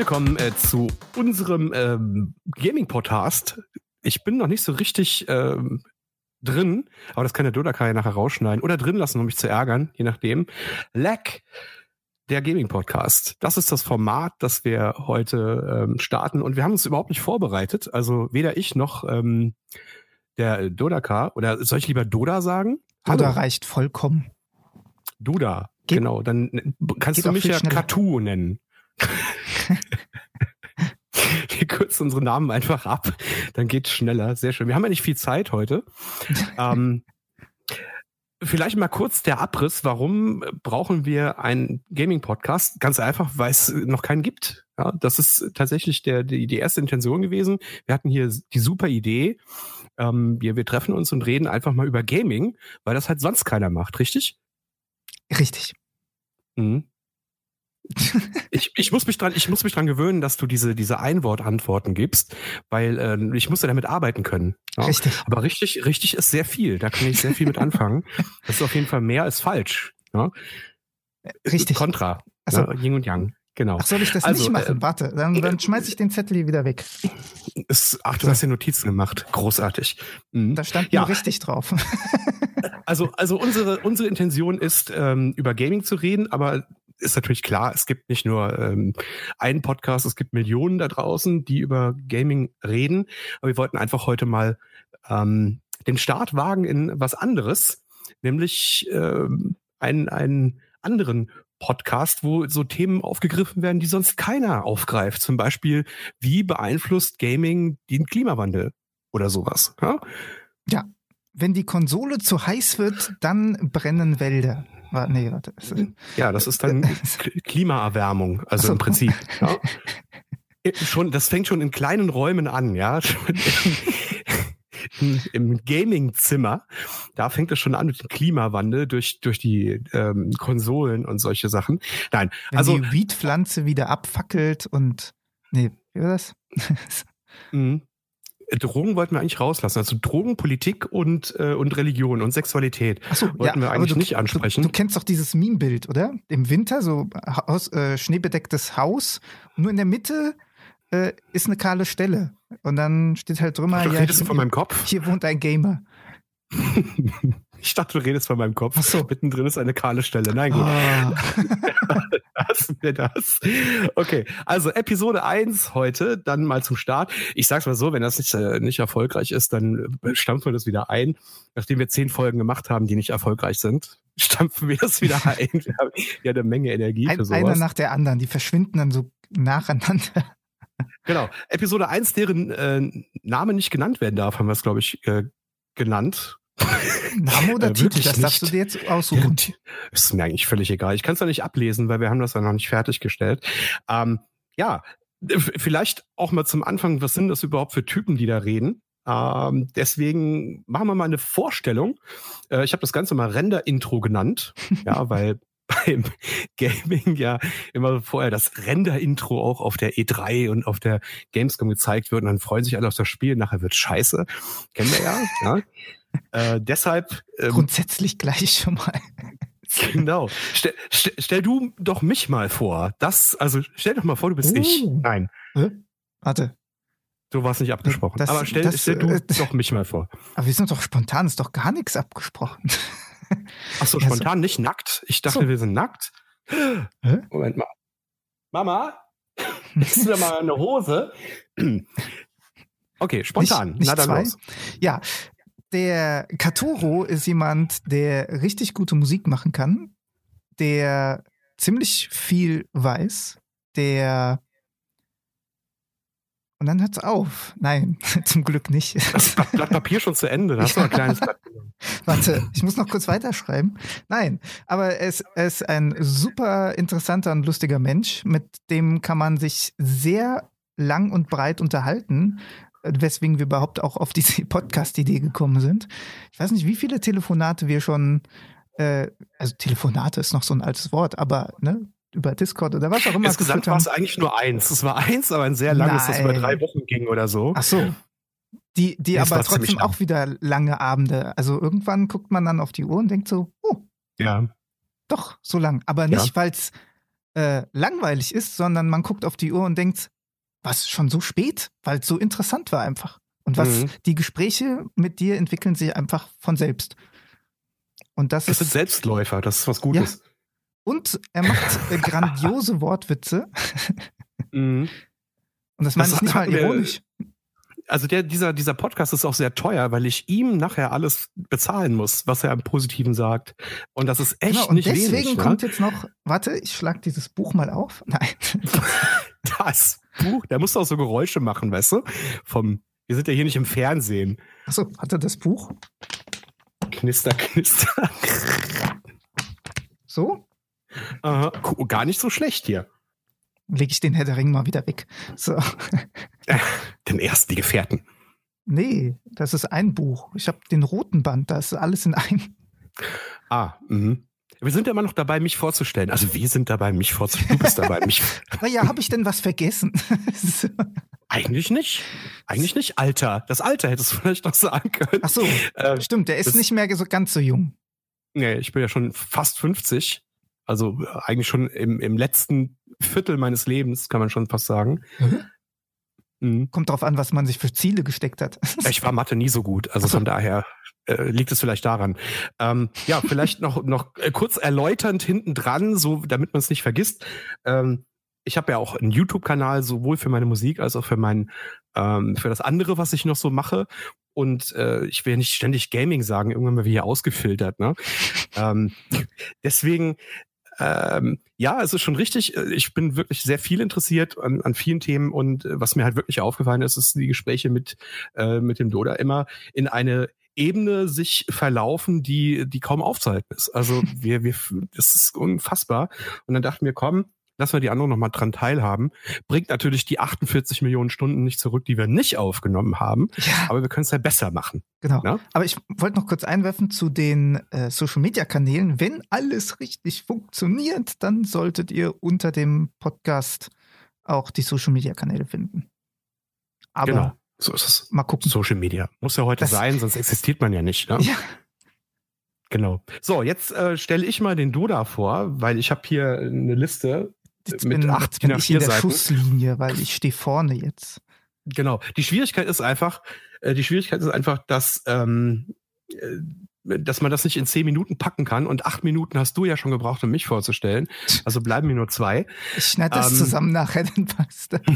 willkommen äh, zu unserem ähm, Gaming-Podcast. Ich bin noch nicht so richtig ähm, drin, aber das kann der Dodaka ja nachher rausschneiden oder drin lassen, um mich zu ärgern, je nachdem. Lack, der Gaming-Podcast. Das ist das Format, das wir heute ähm, starten und wir haben uns überhaupt nicht vorbereitet. Also weder ich noch ähm, der Dodaka oder soll ich lieber Doda sagen? Doda reicht vollkommen. Duda, Geht, genau. Dann kannst du mich ja Katu nennen. wir kürzen unsere Namen einfach ab, dann geht's schneller. Sehr schön. Wir haben ja nicht viel Zeit heute. ähm, vielleicht mal kurz der Abriss. Warum brauchen wir einen Gaming-Podcast? Ganz einfach, weil es noch keinen gibt. Ja, das ist tatsächlich der, die, die erste Intention gewesen. Wir hatten hier die super Idee. Ähm, wir, wir treffen uns und reden einfach mal über Gaming, weil das halt sonst keiner macht, richtig? Richtig. Mhm ich, ich, muss mich dran, ich muss mich dran gewöhnen, dass du diese, diese Einwortantworten gibst, weil äh, ich musste damit arbeiten können. Ja? Richtig. Aber richtig, richtig ist sehr viel. Da kann ich sehr viel mit anfangen. Das ist auf jeden Fall mehr als falsch. Ja? Richtig. Kontra. Also, ja, Yin und Yang. Genau. Ach, soll ich das also, nicht machen? Äh, Warte, dann, dann schmeiß ich den Zettel hier wieder weg. Ist, ach, du so. hast ja Notizen gemacht. Großartig. Mhm. Da stand ja richtig drauf. also, also unsere, unsere Intention ist, ähm, über Gaming zu reden, aber ist natürlich klar, es gibt nicht nur ähm, einen Podcast, es gibt Millionen da draußen, die über Gaming reden. Aber wir wollten einfach heute mal ähm, den Start wagen in was anderes, nämlich ähm, einen, einen anderen Podcast, wo so Themen aufgegriffen werden, die sonst keiner aufgreift. Zum Beispiel, wie beeinflusst Gaming den Klimawandel oder sowas. Ja, ja wenn die Konsole zu heiß wird, dann brennen Wälder. Nee, warte. Ja, das ist dann Klimaerwärmung, also so. im Prinzip. Ja. Schon, das fängt schon in kleinen Räumen an, ja. Im, im Gaming-Zimmer, da fängt es schon an mit dem Klimawandel durch, durch die ähm, Konsolen und solche Sachen. Nein, Wenn also. die Weed-Pflanze wieder abfackelt und. Nee, wie war das? mhm. Drogen wollten wir eigentlich rauslassen. Also Drogen, Politik und, äh, und Religion und Sexualität Ach so, wollten ja, wir eigentlich du, nicht ansprechen. Du, du, kennst doch dieses Meme-Bild, oder? Im Winter, so Haus, äh, schneebedecktes Haus. Nur in der Mitte äh, ist eine kahle Stelle. Und dann steht halt drüber. ja, redest du von meinem Kopf? Hier wohnt ein Gamer. Ich dachte, du redest von meinem Kopf. Ach so. Mittendrin ist eine kahle Stelle. Nein, gut. Oh. Lassen wir das. Okay, also Episode 1 heute, dann mal zum Start. Ich sag's mal so, wenn das nicht, äh, nicht erfolgreich ist, dann stampfen wir das wieder ein. Nachdem wir zehn Folgen gemacht haben, die nicht erfolgreich sind, stampfen wir das wieder ein. Wir haben ja eine Menge Energie ein, für sowas. Einer nach der anderen, die verschwinden dann so nacheinander. Genau. Episode 1, deren äh, Name nicht genannt werden darf, haben wir es, glaube ich, äh, genannt. Name oder äh, Titel, das darfst du dir jetzt aussuchen. Ist mir eigentlich völlig egal. Ich kann es ja nicht ablesen, weil wir haben das ja noch nicht fertiggestellt. Ähm, ja, vielleicht auch mal zum Anfang, was sind das überhaupt für Typen, die da reden? Ähm, deswegen machen wir mal eine Vorstellung. Äh, ich habe das Ganze mal Render-Intro genannt, ja, weil beim Gaming ja immer vorher das Render-Intro auch auf der E3 und auf der Gamescom gezeigt wird und dann freuen sich alle auf das Spiel, nachher wird scheiße. Kennen wir ja. ja. Äh, deshalb. Ähm, Grundsätzlich gleich schon mal. genau. Stell, stell, stell, du doch mich mal vor. Das, also stell doch mal vor, du bist uh. ich. Nein. Äh? Warte. Du warst nicht abgesprochen. Das, aber stell, das, stell du äh, doch mich mal vor. Aber wir sind doch spontan, ist doch gar nichts abgesprochen. Ach so, spontan ja, so. nicht nackt? Ich dachte, so. wir sind nackt. Hä? Moment mal. Mama, hast du mal eine Hose? Okay, spontan. Nicht, nicht Na dann zwei. los. Ja, der Katuro ist jemand, der richtig gute Musik machen kann, der ziemlich viel weiß, der und dann hört's auf. Nein, zum Glück nicht. Das Blatt Papier schon zu Ende. Da hast du ein kleines Blatt. Warte, ich muss noch kurz weiterschreiben. Nein, aber er ist, er ist ein super interessanter und lustiger Mensch. Mit dem kann man sich sehr lang und breit unterhalten weswegen wir überhaupt auch auf diese Podcast-Idee gekommen sind. Ich weiß nicht, wie viele Telefonate wir schon, äh, also Telefonate ist noch so ein altes Wort, aber ne, über Discord oder was auch immer. Insgesamt war es eigentlich nur eins. Es war eins, aber ein sehr langes, Nein. das über drei Wochen ging oder so. Ach so. Die, die aber trotzdem auch wieder lange Abende. Also irgendwann guckt man dann auf die Uhr und denkt so, oh. Ja. Doch, so lang. Aber nicht, ja. weil es äh, langweilig ist, sondern man guckt auf die Uhr und denkt, was schon so spät, weil es so interessant war einfach. Und was Mhm. die Gespräche mit dir entwickeln sich einfach von selbst. Und das, Das sind ist Selbstläufer, das ist was Gutes. und er macht äh, grandiose Wortwitze Mhm. und das meine ich nicht mal wir- ironisch. Also der, dieser, dieser Podcast ist auch sehr teuer, weil ich ihm nachher alles bezahlen muss, was er im Positiven sagt. Und das ist echt Genau, und nicht deswegen wenig. Ne? kommt jetzt noch, warte, ich schlag dieses Buch mal auf. Nein. das Buch, der muss auch so Geräusche machen, weißt du? Vom, wir sind ja hier nicht im Fernsehen. Achso, hatte das Buch? Knister, knister. So? Aha. Gu- Gar nicht so schlecht hier. Lege ich den Herr der Ring mal wieder weg. So. Den ersten, die Gefährten. Nee, das ist ein Buch. Ich habe den roten Band, da ist alles in einem. Ah, mhm. Wir sind ja immer noch dabei, mich vorzustellen. Also wir sind dabei, mich vorzustellen. Du bist dabei, mich. Naja, habe ich denn was vergessen? So. Eigentlich nicht. Eigentlich nicht. Alter. Das Alter hättest du vielleicht noch sagen können. Ach so, Äh, stimmt, der ist nicht mehr so ganz so jung. nee, ich bin ja schon fast 50. Also äh, eigentlich schon im, im letzten Viertel meines Lebens, kann man schon fast sagen. Mhm. Kommt drauf an, was man sich für Ziele gesteckt hat. Ich war Mathe nie so gut, also so. von daher äh, liegt es vielleicht daran. Ähm, ja, vielleicht noch noch äh, kurz erläuternd hinten dran, so damit man es nicht vergisst. Ähm, ich habe ja auch einen YouTube-Kanal sowohl für meine Musik als auch für mein ähm, für das andere, was ich noch so mache. Und äh, ich will nicht ständig Gaming sagen, irgendwann mal wie hier ausgefiltert. Ne? ähm, deswegen ähm, ja, es ist schon richtig. Ich bin wirklich sehr viel interessiert an, an vielen Themen und äh, was mir halt wirklich aufgefallen ist, ist die Gespräche mit äh, mit dem Doda immer in eine Ebene sich verlaufen, die die kaum aufzuhalten ist. Also wir wir das ist unfassbar. Und dann dachten wir, komm, lassen wir die anderen noch mal dran teilhaben. Bringt natürlich die 48 Millionen Stunden nicht zurück, die wir nicht aufgenommen haben, Ja, aber wir können es ja besser machen. genau. Ja? Aber ich wollte noch kurz einwerfen zu den äh, Social Media Kanälen. Wenn alles richtig funktioniert, dann solltet ihr unter dem Podcast auch die Social Media Kanäle finden. Aber genau, so ist es. mal gucken. Social Media muss ja heute Das- sein, sonst existiert man ja nicht. Ne? Ja, Genau. So, jetzt äh, stelle ich mal den Doda vor, weil ich habe hier eine Liste jetzt mit bin, acht bin ich in der A4 Seiten. Schusslinie, weil ich stehe vorne jetzt. Genau. Die Schwierigkeit ist einfach, äh, die Schwierigkeit ist einfach, dass, ähm, äh, dass man das nicht in zehn Minuten packen kann und acht Minuten hast du ja schon gebraucht, um mich vorzustellen. Also bleiben mir nur zwei. Ich schneide das Ähm, zusammen nachher, dann passt das.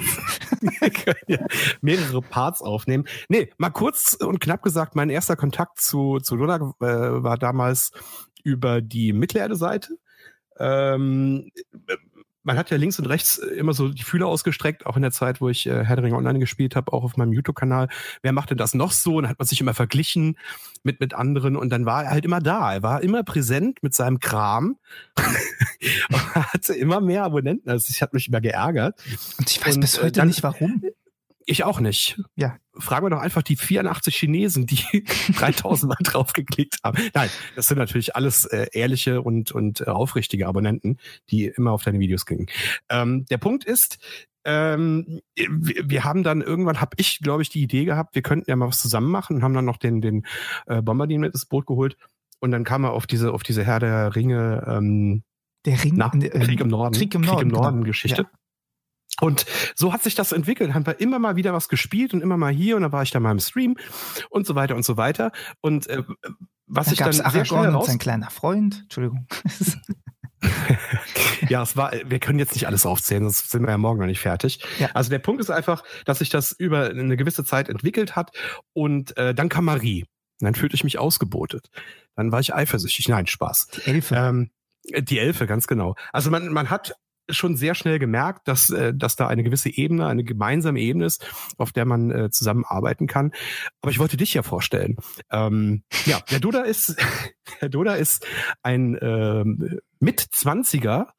Ja mehrere Parts aufnehmen. Nee, mal kurz und knapp gesagt, mein erster Kontakt zu, zu äh, war damals über die Mittelerde-Seite. Ähm, man hat ja links und rechts immer so die Fühler ausgestreckt, auch in der Zeit, wo ich äh, Herr der Ringe Online gespielt habe, auch auf meinem YouTube-Kanal. Wer macht denn das noch so? Und dann hat man sich immer verglichen mit, mit anderen und dann war er halt immer da. Er war immer präsent mit seinem Kram. und hatte immer mehr Abonnenten. Also ich hat mich immer geärgert. Und ich weiß Und, bis äh, heute dann- nicht warum. Ich auch nicht. Ja. Fragen wir doch einfach die 84 Chinesen, die 3000 Mal draufgeklickt haben. Nein, das sind natürlich alles äh, ehrliche und, und äh, aufrichtige Abonnenten, die immer auf deine Videos klicken. Ähm, der Punkt ist, ähm, wir, wir haben dann irgendwann, habe ich, glaube ich, die Idee gehabt, wir könnten ja mal was zusammen machen und haben dann noch den, den äh, Bombardin mit ins Boot geholt. Und dann kam er auf diese, auf diese Herr der Ringe, ähm, Der Ring. na, äh, Krieg im Norden, Krieg im Norden, genau. Geschichte. Ja. Und so hat sich das entwickelt. Haben wir immer mal wieder was gespielt und immer mal hier und dann war ich da mal im Stream und so weiter und so weiter. Und äh, was Da ich dann es sehr schnell Aragorn und sein kleiner Freund. Entschuldigung. ja, es war, wir können jetzt nicht alles aufzählen, sonst sind wir ja morgen noch nicht fertig. Ja. Also der Punkt ist einfach, dass sich das über eine gewisse Zeit entwickelt hat und äh, dann kam Marie. Und dann fühlte ich mich ausgebotet. Dann war ich eifersüchtig. Nein, Spaß. Die Elfe. Ähm, die Elfe, ganz genau. Also man, man hat schon sehr schnell gemerkt, dass, äh, dass da eine gewisse Ebene, eine gemeinsame Ebene ist, auf der man äh, zusammenarbeiten kann. Aber ich wollte dich ja vorstellen. Ähm, ja, der Duda ist, der Duda ist ein ähm, Mitzwanziger,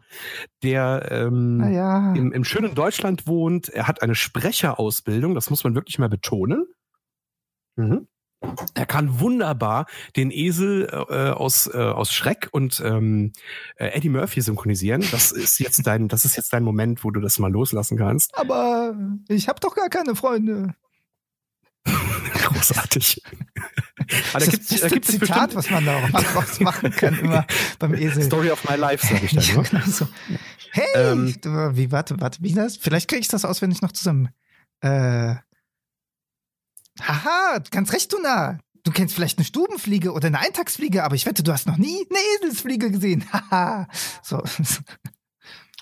der ähm, ah ja. im, im schönen Deutschland wohnt. Er hat eine Sprecherausbildung, das muss man wirklich mal betonen. Mhm. Er kann wunderbar den Esel äh, aus, äh, aus Schreck und ähm, äh, Eddie Murphy synchronisieren. Das ist jetzt dein, das ist jetzt dein Moment, wo du das mal loslassen kannst. Aber ich habe doch gar keine Freunde. großartig. Aber da gibt es ein Zitat, was man da auch machen kann, immer beim Esel. Story of my life, sag ich dann. Ja, ne? genau so. Hey, ähm, wie, warte, warte, wie das? Vielleicht kriege ich das auswendig noch zusammen. Äh, haha, ganz recht, du nah. Du kennst vielleicht eine Stubenfliege oder eine Eintagsfliege, aber ich wette, du hast noch nie eine Eselsfliege gesehen. Haha. so.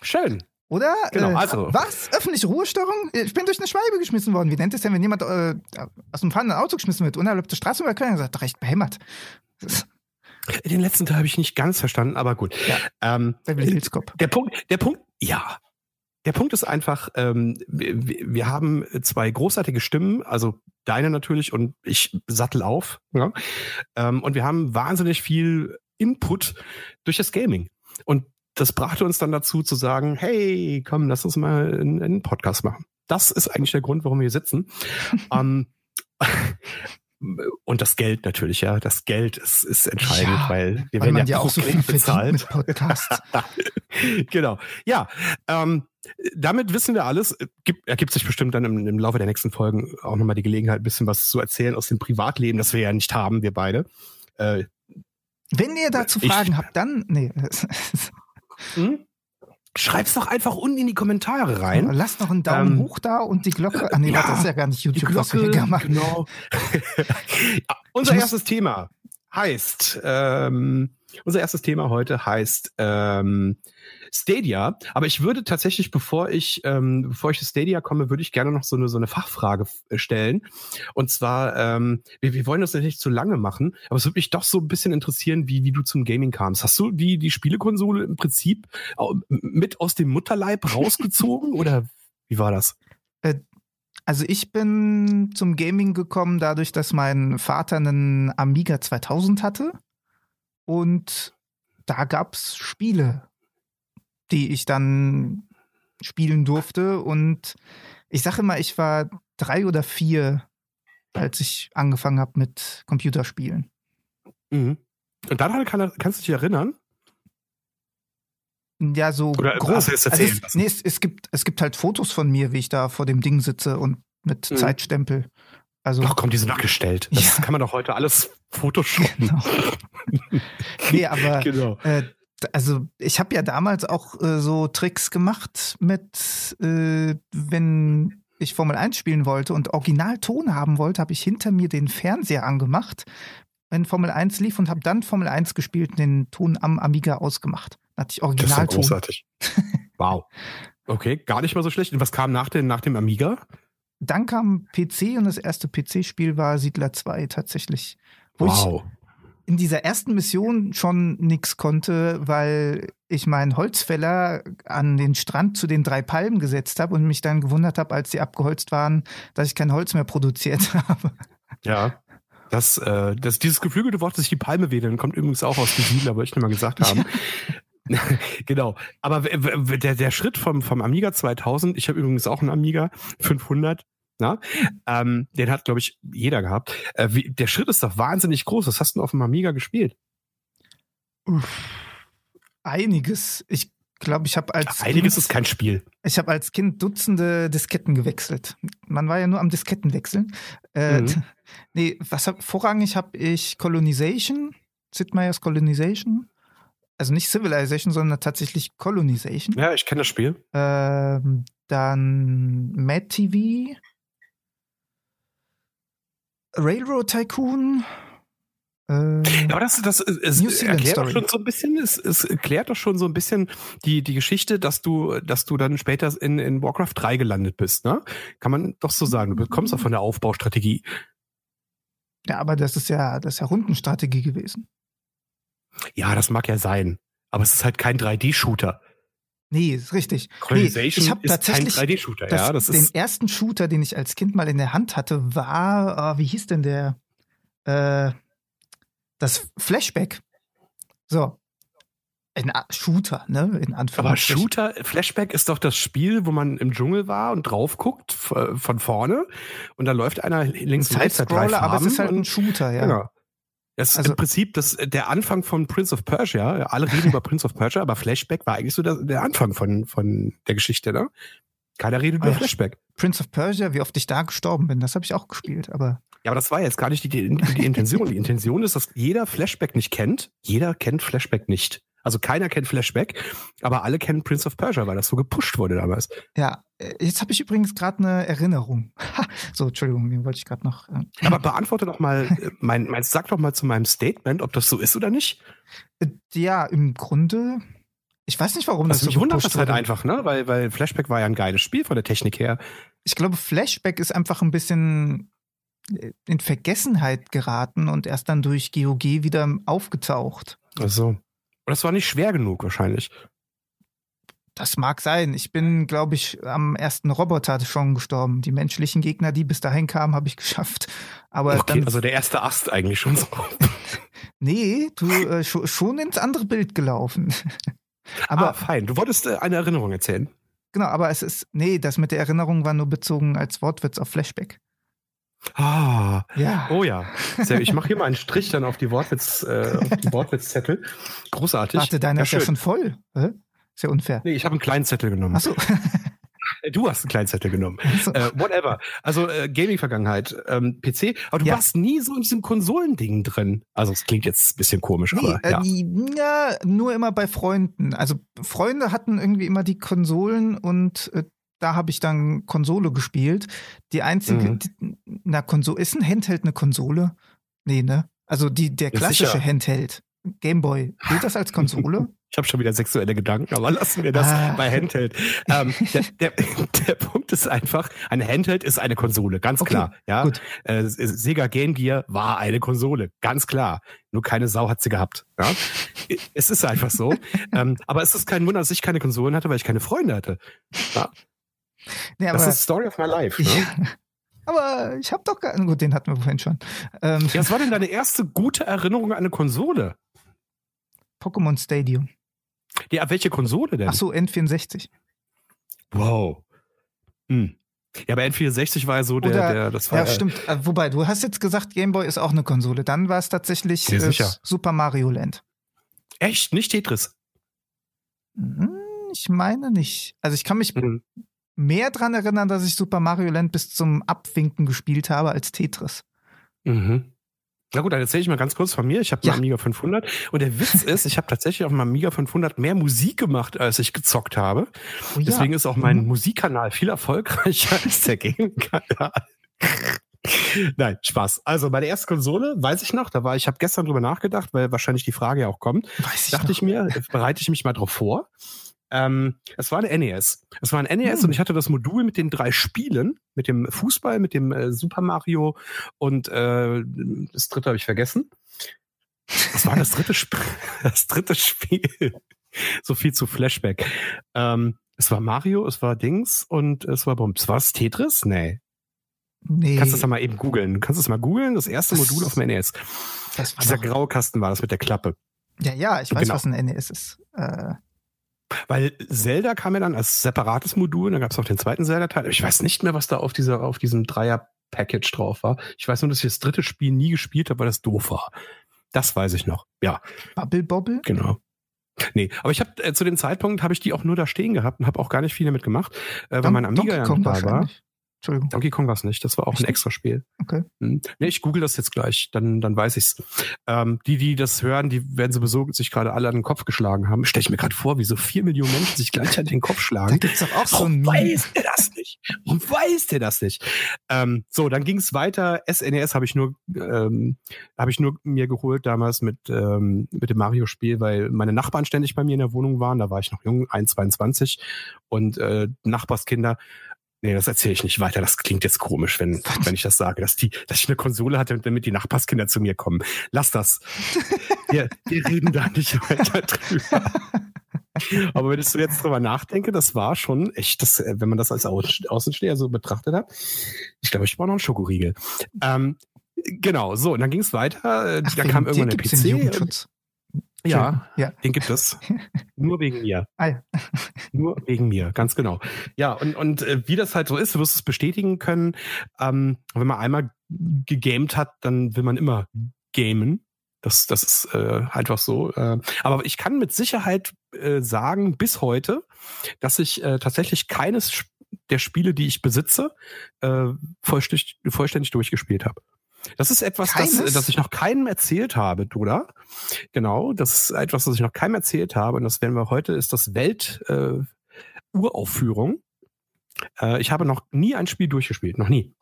Schön. Oder? Genau, äh, also. Was? Öffentliche Ruhestörung? Ich bin durch eine Schwalbe geschmissen worden. Wie nennt es denn, wenn jemand äh, aus dem fahrenden Auto geschmissen wird, unerlaubte Straße überqueren? Sagt, recht behämmert. Den letzten Teil habe ich nicht ganz verstanden, aber gut. Ja. Ähm, der Punkt, der Punkt, ja. Der Punkt ist einfach, ähm, wir, wir haben zwei großartige Stimmen, also deine natürlich und ich sattel auf. Ja? Ähm, und wir haben wahnsinnig viel Input durch das Gaming. Und das brachte uns dann dazu zu sagen, hey, komm, lass uns mal einen, einen Podcast machen. Das ist eigentlich der Grund, warum wir hier sitzen. ähm, und das Geld natürlich, ja. Das Geld ist, ist entscheidend, ja, weil wir werden ja, ja auch so viel bezahlt. Mit Podcasts. genau. Ja, ähm, damit wissen wir alles. Gibt, ergibt sich bestimmt dann im, im Laufe der nächsten Folgen auch nochmal die Gelegenheit, ein bisschen was zu erzählen aus dem Privatleben, das wir ja nicht haben, wir beide. Äh, Wenn ihr dazu Fragen ich, habt, dann. Nee. Hm? Schreib's doch einfach unten in die Kommentare rein. Lass noch einen Daumen ähm, hoch da und die Glocke. Ah nee, ja, das ist ja gar nicht YouTube, die Glocke, was Genau. unser erstes Thema heißt, ähm, unser erstes Thema heute heißt ähm, Stadia. Aber ich würde tatsächlich, bevor ich, ähm, bevor ich zu Stadia komme, würde ich gerne noch so eine, so eine Fachfrage äh, stellen. Und zwar, ähm, wir, wir wollen das nicht zu lange machen, aber es würde mich doch so ein bisschen interessieren, wie, wie du zum Gaming kamst. Hast du die, die Spielekonsole im Prinzip mit aus dem Mutterleib rausgezogen oder wie war das? Äh, also ich bin zum Gaming gekommen dadurch, dass mein Vater einen Amiga 2000 hatte und da gab's Spiele die ich dann spielen durfte. Und ich sage immer, ich war drei oder vier, als ich angefangen habe mit Computerspielen. Mhm. Und daran kann, kannst du dich erinnern? Ja, so Oder groß. Hast also es, nee, es, es, gibt, es gibt halt Fotos von mir, wie ich da vor dem Ding sitze und mit mhm. Zeitstempel. Also, Ach komm, die sind nachgestellt. Das ja. kann man doch heute alles photoshoppen. Genau. nee, aber genau. äh, also ich habe ja damals auch äh, so Tricks gemacht mit, äh, wenn ich Formel 1 spielen wollte und Originalton haben wollte, habe ich hinter mir den Fernseher angemacht, wenn Formel 1 lief und habe dann Formel 1 gespielt und den Ton am Amiga ausgemacht. Hatte ich Originalton. Das ist ja großartig. wow. Okay, gar nicht mal so schlecht. Und was kam nach dem, nach dem Amiga? Dann kam PC und das erste PC-Spiel war Siedler 2 tatsächlich. Wo wow. ich in dieser ersten Mission schon nichts konnte, weil ich meinen Holzfäller an den Strand zu den drei Palmen gesetzt habe und mich dann gewundert habe, als sie abgeholzt waren, dass ich kein Holz mehr produziert habe. Ja. Das, äh, das, dieses geflügelte Wort, dass ich die Palme wedeln, kommt übrigens auch aus Gesieler, wollte ich nur mal gesagt haben. Genau. Aber der, der Schritt vom, vom Amiga 2000, ich habe übrigens auch einen Amiga 500, na? Ähm, den hat, glaube ich, jeder gehabt. Äh, wie, der Schritt ist doch wahnsinnig groß. Was hast du auf dem Amiga gespielt? Uff, einiges. Ich glaube, ich habe als. Einiges kind, ist kein Spiel. Ich habe als Kind Dutzende Disketten gewechselt. Man war ja nur am Disketten wechseln. Äh, mhm. Nee, was hab, vorrangig habe ich Colonization, Sid Meier's Colonization. Also nicht Civilization, sondern tatsächlich Colonization. Ja, ich kenne das Spiel. Ähm, dann Mad TV. Railroad Tycoon. Äh, aber das, das es erklärt doch schon so ein bisschen, es, es erklärt doch schon so ein bisschen die, die Geschichte, dass du, dass du dann später in, in Warcraft 3 gelandet bist, ne? Kann man doch so sagen. Du kommst doch von der Aufbaustrategie. Ja, aber das ist ja, das ist ja Rundenstrategie gewesen. Ja, das mag ja sein. Aber es ist halt kein 3D-Shooter. Nee, ist richtig. Colonization nee, ich habe tatsächlich kein 3D-Shooter, ja. Das den ist ersten Shooter, den ich als Kind mal in der Hand hatte, war, oh, wie hieß denn der? Äh, das Flashback. So. Ein Shooter, ne? In Anführungszeichen. Aber Shooter, Flashback ist doch das Spiel, wo man im Dschungel war und drauf guckt von vorne und da läuft einer links und rechts. Aber es ist halt ein Shooter, ja. Genau. Das ist also, im Prinzip das, der Anfang von Prince of Persia. Alle reden über Prince of Persia, aber Flashback war eigentlich so der, der Anfang von, von der Geschichte, ne? Keiner redet über ja, Flashback. Prince of Persia, wie oft ich da gestorben bin, das habe ich auch gespielt, aber. Ja, aber das war jetzt gar nicht die, die, die Intention. Die Intention ist, dass jeder Flashback nicht kennt. Jeder kennt Flashback nicht. Also keiner kennt Flashback, aber alle kennen Prince of Persia, weil das so gepusht wurde damals. Ja, äh, jetzt habe ich übrigens gerade eine Erinnerung. so, Entschuldigung, den wollte ich gerade noch. Äh aber beantworte doch mal, äh, mein, mein, sag doch mal zu meinem Statement, ob das so ist oder nicht. Ja, im Grunde. Ich weiß nicht, warum das, das mich so wundert das halt einfach, ne? Weil, weil Flashback war ja ein geiles Spiel von der Technik her. Ich glaube, Flashback ist einfach ein bisschen in Vergessenheit geraten und erst dann durch GOG wieder aufgetaucht. Also. Und das war nicht schwer genug wahrscheinlich. Das mag sein. Ich bin, glaube ich, am ersten Roboter schon gestorben. Die menschlichen Gegner, die bis dahin kamen, habe ich geschafft. Aber okay, dann, also der erste Ast eigentlich schon so. nee, du äh, schon, schon ins andere Bild gelaufen. aber ah, fein. Du wolltest äh, eine Erinnerung erzählen. Genau, aber es ist, nee, das mit der Erinnerung war nur bezogen als Wortwitz auf Flashback. Ah, ja. Oh ja. Sehr, ich mache hier mal einen Strich dann auf die Wortwitz, äh, auf die Wortwitzzettel. Großartig. Warte, deiner ist ja schon voll. Ist ja unfair. Nee, ich habe einen kleinen Zettel genommen. Ach so. Du hast einen kleinen Zettel genommen. So. Äh, whatever. Also äh, Gaming-Vergangenheit, ähm, PC. Aber du Ja. warst nie so in diesem Konsolending drin. Also es klingt jetzt ein bisschen komisch, Nee, aber äh, ja. die- ja, nur immer bei Freunden. Also Freunde hatten irgendwie immer die Konsolen und äh, da habe ich dann Konsole gespielt. Die einzige, Mhm. die, na Konsole, ist ein Handheld eine Konsole? Nee, ne? Also die, der Ja, klassische sicher. Handheld, Gameboy, gilt das als Konsole? Ich habe schon wieder sexuelle Gedanken, aber lassen wir das Ah. bei Handheld. Ähm, der, der, der Punkt ist einfach, eine Handheld ist eine Konsole, ganz Okay, klar. Ja, gut. Äh, Sega Game Gear war eine Konsole, ganz klar. Nur keine Sau hat sie gehabt. Ja? es ist einfach so. ähm, aber es ist kein Wunder, dass ich keine Konsolen hatte, weil ich keine Freunde hatte. Ja? Nee, Das ist Story of my life. Ne? ja, aber ich habe doch gar, gut, den hatten wir vorhin schon. Ähm, Ja, was war denn deine erste gute Erinnerung an eine Konsole? Pokémon Stadium. Ja, welche Konsole denn? Ach so, N64. Wow. Hm. Ja, aber N64 war ja so der, Oder- der das war Ja, stimmt. Äh, Wobei, du hast jetzt gesagt, Gameboy ist auch eine Konsole. Dann war es tatsächlich äh, sicher. Super Mario Land. echt nicht Tetris. Hm, Ich meine nicht. Also ich kann mich Mhm. Mehr dran erinnern, dass ich Super Mario Land bis zum Abwinken gespielt habe als Tetris. Mhm. Na gut, dann erzähle ich mal ganz kurz von mir. Ich habe einen Ja. Amiga 500 und der Witz ist, ich habe tatsächlich auf meinem Amiga 500 mehr Musik gemacht, als ich gezockt habe. Oh ja. Deswegen ist auch mein Mhm. Musikkanal viel erfolgreicher als der Game-Kanal. Nein, Spaß. Also meine erste Konsole, weiß ich noch, da war ich habe gestern drüber nachgedacht, weil wahrscheinlich die Frage ja auch kommt. Weiß ich dachte noch. ich mir, bereite ich mich mal drauf vor. Ähm, es war eine NES. Es war ein NES Hm. und ich hatte das Modul mit den drei Spielen, mit dem Fußball, mit dem äh, Super Mario und äh, das dritte habe ich vergessen. Was war das dritte Spiel? Das dritte Spiel. so viel zu Flashback. Ähm, es war Mario, es war Dings und es war Bums. War es Tetris? Nee. Nee, Kannst du das mal eben googeln? Kannst du es mal googeln? Das erste Das- Modul auf dem NES. das Dieser graue Kasten war das mit der Klappe. Ja, ja, ich weiß, Genau. was ein NES ist. Äh, Weil Zelda kam ja dann als separates Modul, dann gab es auch den zweiten Zelda-Teil. Ich weiß nicht mehr, was da auf dieser, auf diesem Dreier-Package drauf war. Ich weiß nur, dass ich das dritte Spiel nie gespielt habe, weil das doof war. Das weiß ich noch. Ja, Bubble Bobble? genau. Nee, aber ich habe äh, zu dem Zeitpunkt habe ich die auch nur da stehen gehabt und habe auch gar nicht viel damit gemacht, äh, weil mein Amiga ja nicht da war. Entschuldigung. Donkey Kong war es nicht, das war auch Echt ein extra Spiel. Okay. Hm. Nee, ich google das jetzt gleich, dann, dann weiß ich's. Ähm, die, die das hören, die werden sowieso sich gerade alle an den Kopf geschlagen haben. Stell ich mir gerade vor, wie so vier Millionen Menschen sich gleich an den Kopf Da schlagen. gibt's doch auch so Warum ein weiß der das nicht? Warum weiß der das nicht? Ähm, so, dann ging es weiter. SNES habe ich nur, ähm, habe ich nur mir geholt damals mit ähm, mit dem Mario-Spiel, weil meine Nachbarn ständig bei mir in der Wohnung waren. Da war ich noch jung, 1,22 und äh, Nachbarskinder. Nee, das erzähle ich nicht weiter. Das klingt jetzt komisch, wenn, wenn ich das sage, dass die, dass ich eine Konsole hatte, damit die Nachbarskinder zu mir kommen. Lass das. Wir, wir reden da nicht weiter drüber. Aber wenn ich so jetzt drüber nachdenke, das war schon echt, das, äh, wenn man das als Außen- Außensteher so betrachtet hat, ich glaube, ich brauche noch einen Schokoriegel. Ähm, genau, so, und dann ging es weiter. Ach, da kam irgendwann der PC. Ja, Ja. den gibt es. Nur wegen mir. Ah, ja. Nur wegen mir, ganz genau. Ja, und, und äh, wie das halt so ist, du wirst es bestätigen können, ähm, wenn man einmal gegamed hat, dann will man immer gamen. Das, das ist äh, einfach so. Äh, aber ich kann mit Sicherheit äh, sagen, bis heute, dass ich äh, tatsächlich keines der Spiele, die ich besitze, äh, vollständig, vollständig durchgespielt habe. Das ist etwas, das, das ich noch keinem erzählt habe, Duda. Genau, das ist etwas, was ich noch keinem erzählt habe. Und das werden wir heute, ist das Welt-Uraufführung. Äh, äh, ich habe noch nie ein Spiel durchgespielt, noch nie.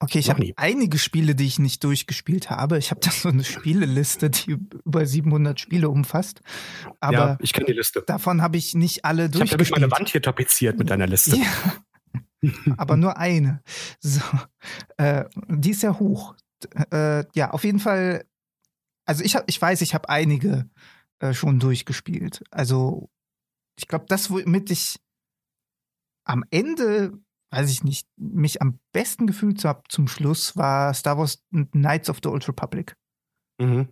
Okay, ich habe einige Spiele, die ich nicht durchgespielt habe. Ich habe da so eine Spieleliste, die über 700 Spiele umfasst. Aber ja, ich kenne die Liste. Davon habe ich nicht alle durchgespielt. Ich habe meine Wand hier tapeziert mit deiner Liste. Ja. Aber nur eine. So, äh, die ist ja hoch. Äh, ja, auf jeden Fall. Also ich habe, ich weiß, ich habe einige äh, schon durchgespielt. Also ich glaube, das, womit ich am Ende, weiß ich nicht, mich am besten gefühlt habe zum Schluss, war Star Wars Knights of the Old Republic. Mhm.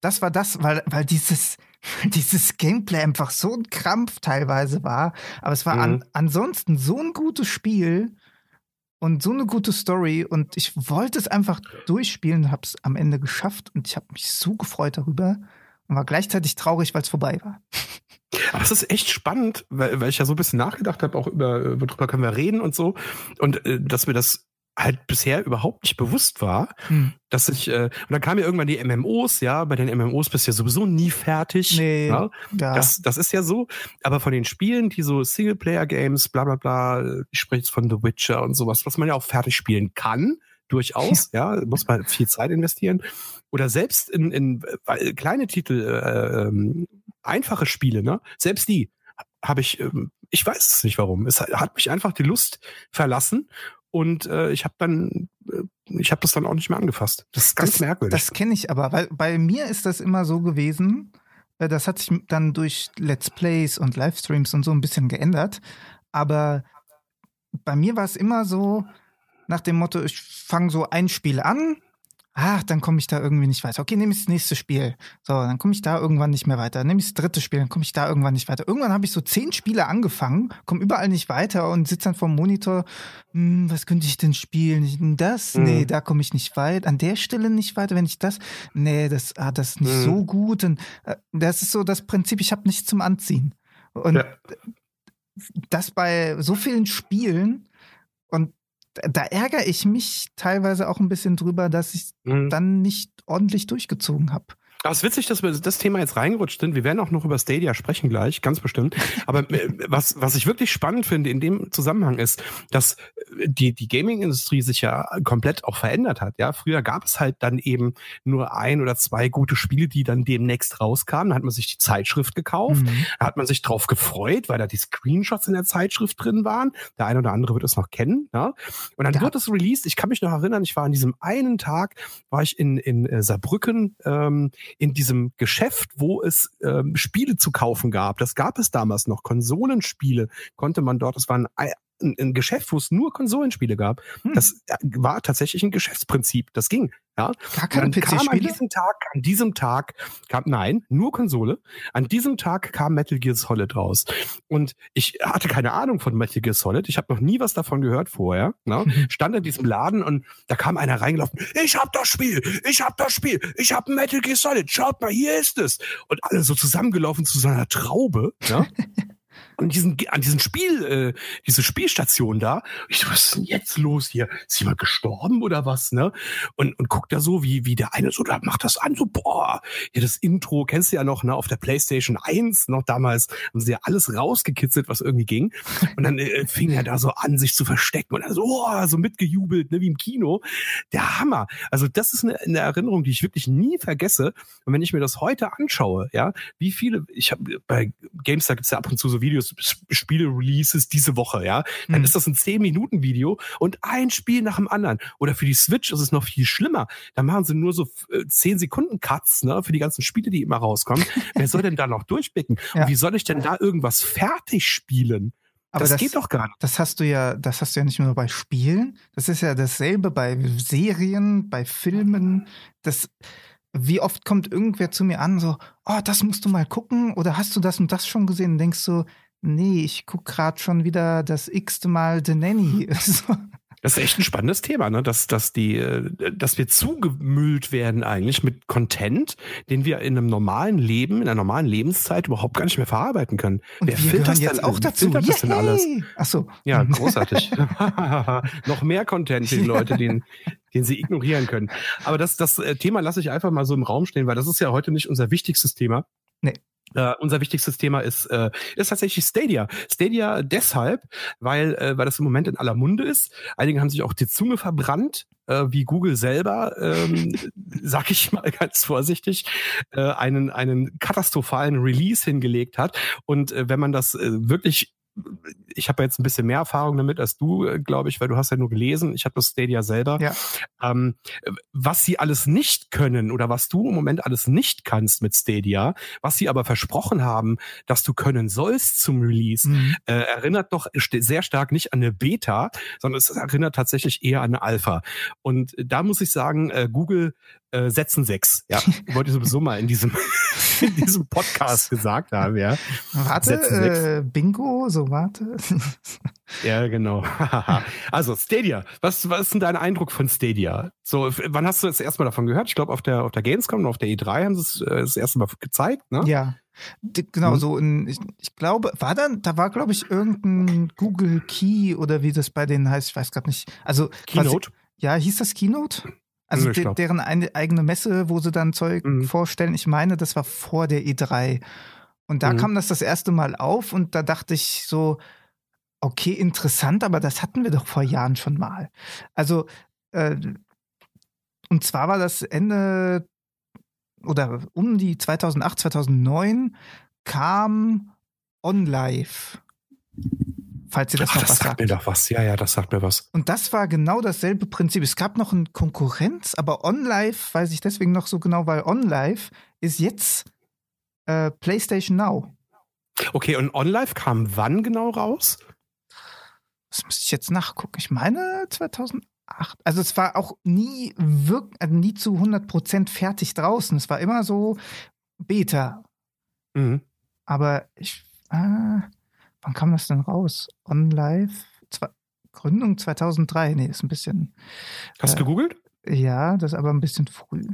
Das war das, weil, weil dieses, dieses Gameplay einfach so ein Krampf teilweise war. Aber es war mhm. an, ansonsten so ein gutes Spiel und so eine gute Story. Und ich wollte es einfach durchspielen, habe es am Ende geschafft und ich habe mich so gefreut darüber und war gleichzeitig traurig, weil es vorbei war. Aber es ist echt spannend, weil, weil ich ja so ein bisschen nachgedacht habe, auch über, worüber können wir reden und so. Und äh, dass wir das halt bisher überhaupt nicht bewusst war, hm. dass ich, äh, und dann kamen ja irgendwann die MMOs, ja, bei den MMOs bist du ja sowieso nie fertig. Nee, ja? ja. Das, das ist ja so. Aber von den Spielen, die so Singleplayer-Games, bla bla bla, ich spreche jetzt von The Witcher und sowas, was man ja auch fertig spielen kann, durchaus, ja, muss man viel Zeit investieren. Oder selbst in, in äh, kleine Titel, äh, ähm, einfache Spiele, ne? Selbst die habe ich, ähm, ich weiß es nicht warum. Es hat mich einfach die Lust verlassen und äh, ich habe dann, äh, ich habe das dann auch nicht mehr angefasst. Das ist ganz das, merkwürdig. Das kenne ich aber, weil bei mir ist das immer so gewesen. Äh, das hat sich dann durch Let's Plays und Livestreams und so ein bisschen geändert. Aber bei mir war es immer so nach dem Motto, ich fange so ein Spiel an, ach, dann komme ich da irgendwie nicht weiter. Okay, nehme ich das nächste Spiel. So, dann komme ich da irgendwann nicht mehr weiter. Nehme ich das dritte Spiel, dann komme ich da irgendwann nicht weiter. Irgendwann habe ich so zehn Spiele angefangen, komme überall nicht weiter und sitze dann vorm Monitor. Hm, was könnte ich denn spielen? Das? Mhm. Nee, da komme ich nicht weit. An der Stelle nicht weiter. Wenn ich das, nee, das, ah, das ist nicht mhm. so gut. Und äh, das ist so das Prinzip, ich habe nichts zum Anziehen. Und ja. das bei so vielen Spielen da ärgere ich mich teilweise auch ein bisschen drüber, dass ich mhm. dann nicht ordentlich durchgezogen habe. Aber es ist witzig, dass wir das Thema jetzt reingerutscht sind. Wir werden auch noch über Stadia sprechen gleich, ganz bestimmt. Aber äh, was, was ich wirklich spannend finde in dem Zusammenhang ist, dass äh, die, die Gaming-Industrie sich ja komplett auch verändert hat. Ja, früher gab es halt dann eben nur ein oder zwei gute Spiele, die dann demnächst rauskamen. Da hat man sich die Zeitschrift gekauft. Mhm. Da hat man sich drauf gefreut, weil da die Screenshots in der Zeitschrift drin waren. Der eine oder andere wird es noch kennen. Ja? Und dann ja. wird es released. Ich kann mich noch erinnern, ich war an diesem einen Tag, war ich in, in äh, Saarbrücken, ähm, in diesem Geschäft, wo es ähm, Spiele zu kaufen gab. Das gab es damals noch. Konsolenspiele konnte man dort. Das waren ein, ein Geschäft, wo es nur Konsolenspiele gab. Hm. Das äh, war tatsächlich ein Geschäftsprinzip. Das ging. Ja. Gar keine PC-Spiele? An diesem Tag, an diesem Tag kam, nein, nur Konsole. An diesem Tag kam Metal Gear Solid raus. Und ich hatte keine Ahnung von Metal Gear Solid. Ich habe noch nie was davon gehört vorher. Ne? Stand in diesem Laden und da kam einer reingelaufen. Ich hab das Spiel, ich hab das Spiel, ich hab Metal Gear Solid. Schaut mal, hier ist es. Und alle so zusammengelaufen zu so einer Traube. Ja? an diesen, an diesen Spiel, äh, diese Spielstation da. Ich so, was ist denn jetzt los hier? Ist jemand gestorben oder was, ne? Und, und guckt da so, wie, wie der eine so, da macht das an, so, boah, hier das Intro, kennst du ja noch, ne, auf der Playstation 1, noch damals, haben sie ja alles rausgekitzelt, was irgendwie ging. Und dann äh, fing er da so an, sich zu verstecken und dann so, oh, so mitgejubelt, ne, wie im Kino. Der Hammer. Also das ist eine, eine Erinnerung, die ich wirklich nie vergesse. Und wenn ich mir das heute anschaue, ja, wie viele, ich habe bei GameStar gibt's ja ab und zu so Videos, Spiele-Releases diese Woche, ja, dann mhm. ist das ein 10-Minuten-Video und ein Spiel nach dem anderen. Oder für die Switch ist es noch viel schlimmer. Da machen sie nur so 10 äh, Sekunden Cuts, ne, für die ganzen Spiele, die immer rauskommen. Wer soll denn da noch durchblicken? Ja. Und wie soll ich denn da irgendwas fertig spielen? Aber das, das, geht doch gar nicht. Das hast du ja, das hast du ja nicht nur bei Spielen. Das ist ja dasselbe bei Serien, bei Filmen. Das, wie oft kommt irgendwer zu mir an, so, oh, das musst du mal gucken oder hast du das und das schon gesehen? Und denkst du, nee, ich guck gerade schon wieder das x-te Mal The Nanny. Das ist echt ein spannendes Thema, ne? dass, dass, die, äh, dass wir zugemüllt werden eigentlich mit Content, den wir in einem normalen Leben, in einer normalen Lebenszeit überhaupt gar nicht mehr verarbeiten können. Und Wer wir filtert jetzt denn, auch dazu? Filtert das denn alles? Ach so. Ja, großartig. Noch mehr Content, die Leute, die, den sie ignorieren können. Aber das, das äh, Thema lasse ich einfach mal so im Raum stehen, weil das ist ja heute nicht unser wichtigstes Thema. Nee. Uh, unser wichtigstes Thema ist, äh, ist tatsächlich Stadia. Stadia deshalb, weil, äh, weil das im Moment in aller Munde ist. Einige haben sich auch die Zunge verbrannt, wie Google selber, ähm, sag ich mal ganz vorsichtig, einen, einen katastrophalen Release hingelegt hat. Und wenn man das wirklich ich habe jetzt ein bisschen mehr Erfahrung damit als du, äh, glaube ich, weil du hast ja nur gelesen. Ich habe das Stadia selber. Ja. Ähm, was sie alles nicht können oder was du im Moment alles nicht kannst mit Stadia, was sie aber versprochen haben, dass du können sollst zum Release, mhm. äh, erinnert doch sehr stark nicht an eine Beta, sondern es erinnert tatsächlich eher an eine Alpha. Und da muss ich sagen, äh, Google äh, setzen sechs. Ja, wollte ich sowieso mal in diesem, in diesem Podcast gesagt haben, ja. Warte, äh, Bingo, so warte. ja, genau. also Stadia, was, was ist denn dein Eindruck von Stadia? So, wann hast du das erste Mal davon gehört? Ich glaube, auf der, auf der Gamescom und auf der E3 haben sie es äh, das erste Mal gezeigt, ne? Ja. Genau, hm. so in, ich, ich, glaube, war dann, da war, glaube ich, irgendein Google Key oder wie das bei denen heißt, ich weiß gerade nicht. Also Keynote? Quasi, ja, hieß das Keynote? Also de deren eine, eigene Messe, wo sie dann Zeug mhm. vorstellen. Ich meine, das war vor der E3. Und da mhm. kam das das erste Mal auf und da dachte ich so, okay, interessant, aber das hatten wir doch vor Jahren schon mal. Also, äh, und zwar war das Ende oder um die 2008, 2009 kam OnLive falls ihr das Ach, noch das was sagt. sagt mir doch was. Ja, ja, das sagt mir was. Und das war genau dasselbe Prinzip. Es gab noch eine Konkurrenz, aber OnLive weiß ich deswegen noch so genau, weil OnLive ist jetzt äh, PlayStation Now. Okay, und OnLive kam wann genau raus? Das müsste ich jetzt nachgucken. Ich meine 2008. Also es war auch nie wirklich, also nie zu 100% fertig draußen. Es war immer so Beta. Mhm. Aber ich, äh, Wann kam das denn raus? OnLive? Gründung 2003. Nee, ist ein bisschen. Hast du äh, gegoogelt? Ja, das ist aber ein bisschen früh.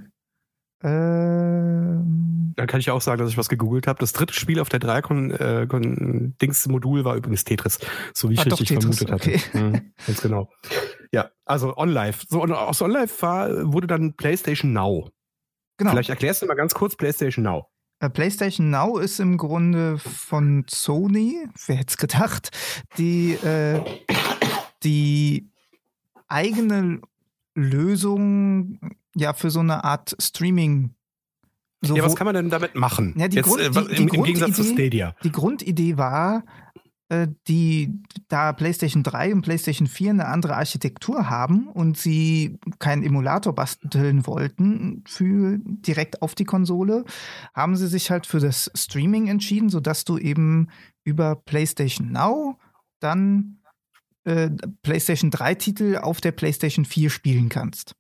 Ähm, Dann kann ich auch sagen, dass ich was gegoogelt habe. Das dritte Spiel auf der 3-Dings-Modul äh, war übrigens Tetris, so wie ich ah, richtig doch, vermutet okay. hatte. Mhm, ganz genau. Ja, also OnLive. So, und aus OnLive war, wurde dann PlayStation Now. Genau. Vielleicht erklärst du mal ganz kurz PlayStation Now. Äh, PlayStation Now ist im Grunde von Sony, wer hätte es gedacht, die, äh, die eigene Lösung ja für so eine Art Streaming. So, ja, was kann man denn damit machen? Ja, die Jetzt, Grund, äh, die, die im, im Gegensatz zu Stadia. Die Grundidee war, äh, die da PlayStation 3 und PlayStation 4 eine andere Architektur haben und sie keinen Emulator basteln wollten für direkt auf die Konsole, haben sie sich halt für das Streaming entschieden, sodass du eben über PlayStation Now dann äh, PlayStation 3 Titel auf der PlayStation 4 spielen kannst.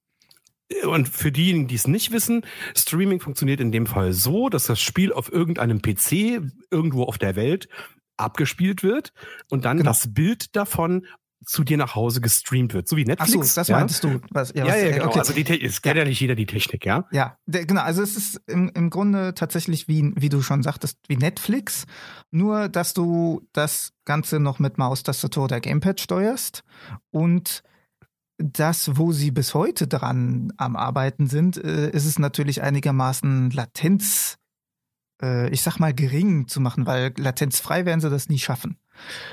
Und für diejenigen, die es nicht wissen, Streaming funktioniert in dem Fall so, dass das Spiel auf irgendeinem PC irgendwo auf der Welt abgespielt wird und dann genau. das Bild davon zu dir nach Hause gestreamt wird, so wie Netflix. Ach so, das ja? meintest du. Was, ja, ja, ja, genau. Okay. Also die, es kennt ja. nicht jeder die Technik, ja? Ja, der, genau. Also es ist im, im Grunde tatsächlich wie, wie du schon sagtest, wie Netflix, nur dass du das Ganze noch mit Maustastatur oder Gamepad steuerst und das, wo sie bis heute dran am Arbeiten sind, äh, ist es natürlich einigermaßen Latenz äh, ich sag mal, gering zu machen, weil latenzfrei werden sie das nie schaffen.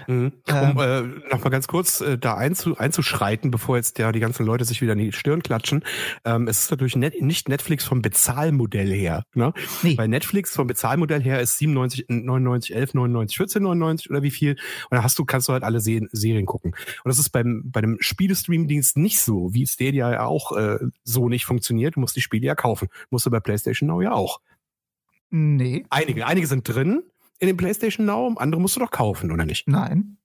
Mhm. Um ähm, äh, nochmal ganz kurz äh, da einzu, einzuschreiten, bevor jetzt ja die ganzen Leute sich wieder in die Stirn klatschen. Ähm, es ist natürlich net, nicht Netflix vom Bezahlmodell her. Ne? Nee. Weil Netflix vom Bezahlmodell her ist 97, 99, 11, 99, 14, 99 oder wie viel. Und da hast du, kannst du halt alle Se Serien gucken. Und das ist beim, bei dem Spielestream-Dienst nicht so, wie Stadia ja auch äh, so nicht funktioniert. Du musst die Spiele ja kaufen. Musst du bei PlayStation Now ja auch. Nee. Einige. Einige sind drin in dem PlayStation Now, andere musst du doch kaufen, oder nicht? Nein.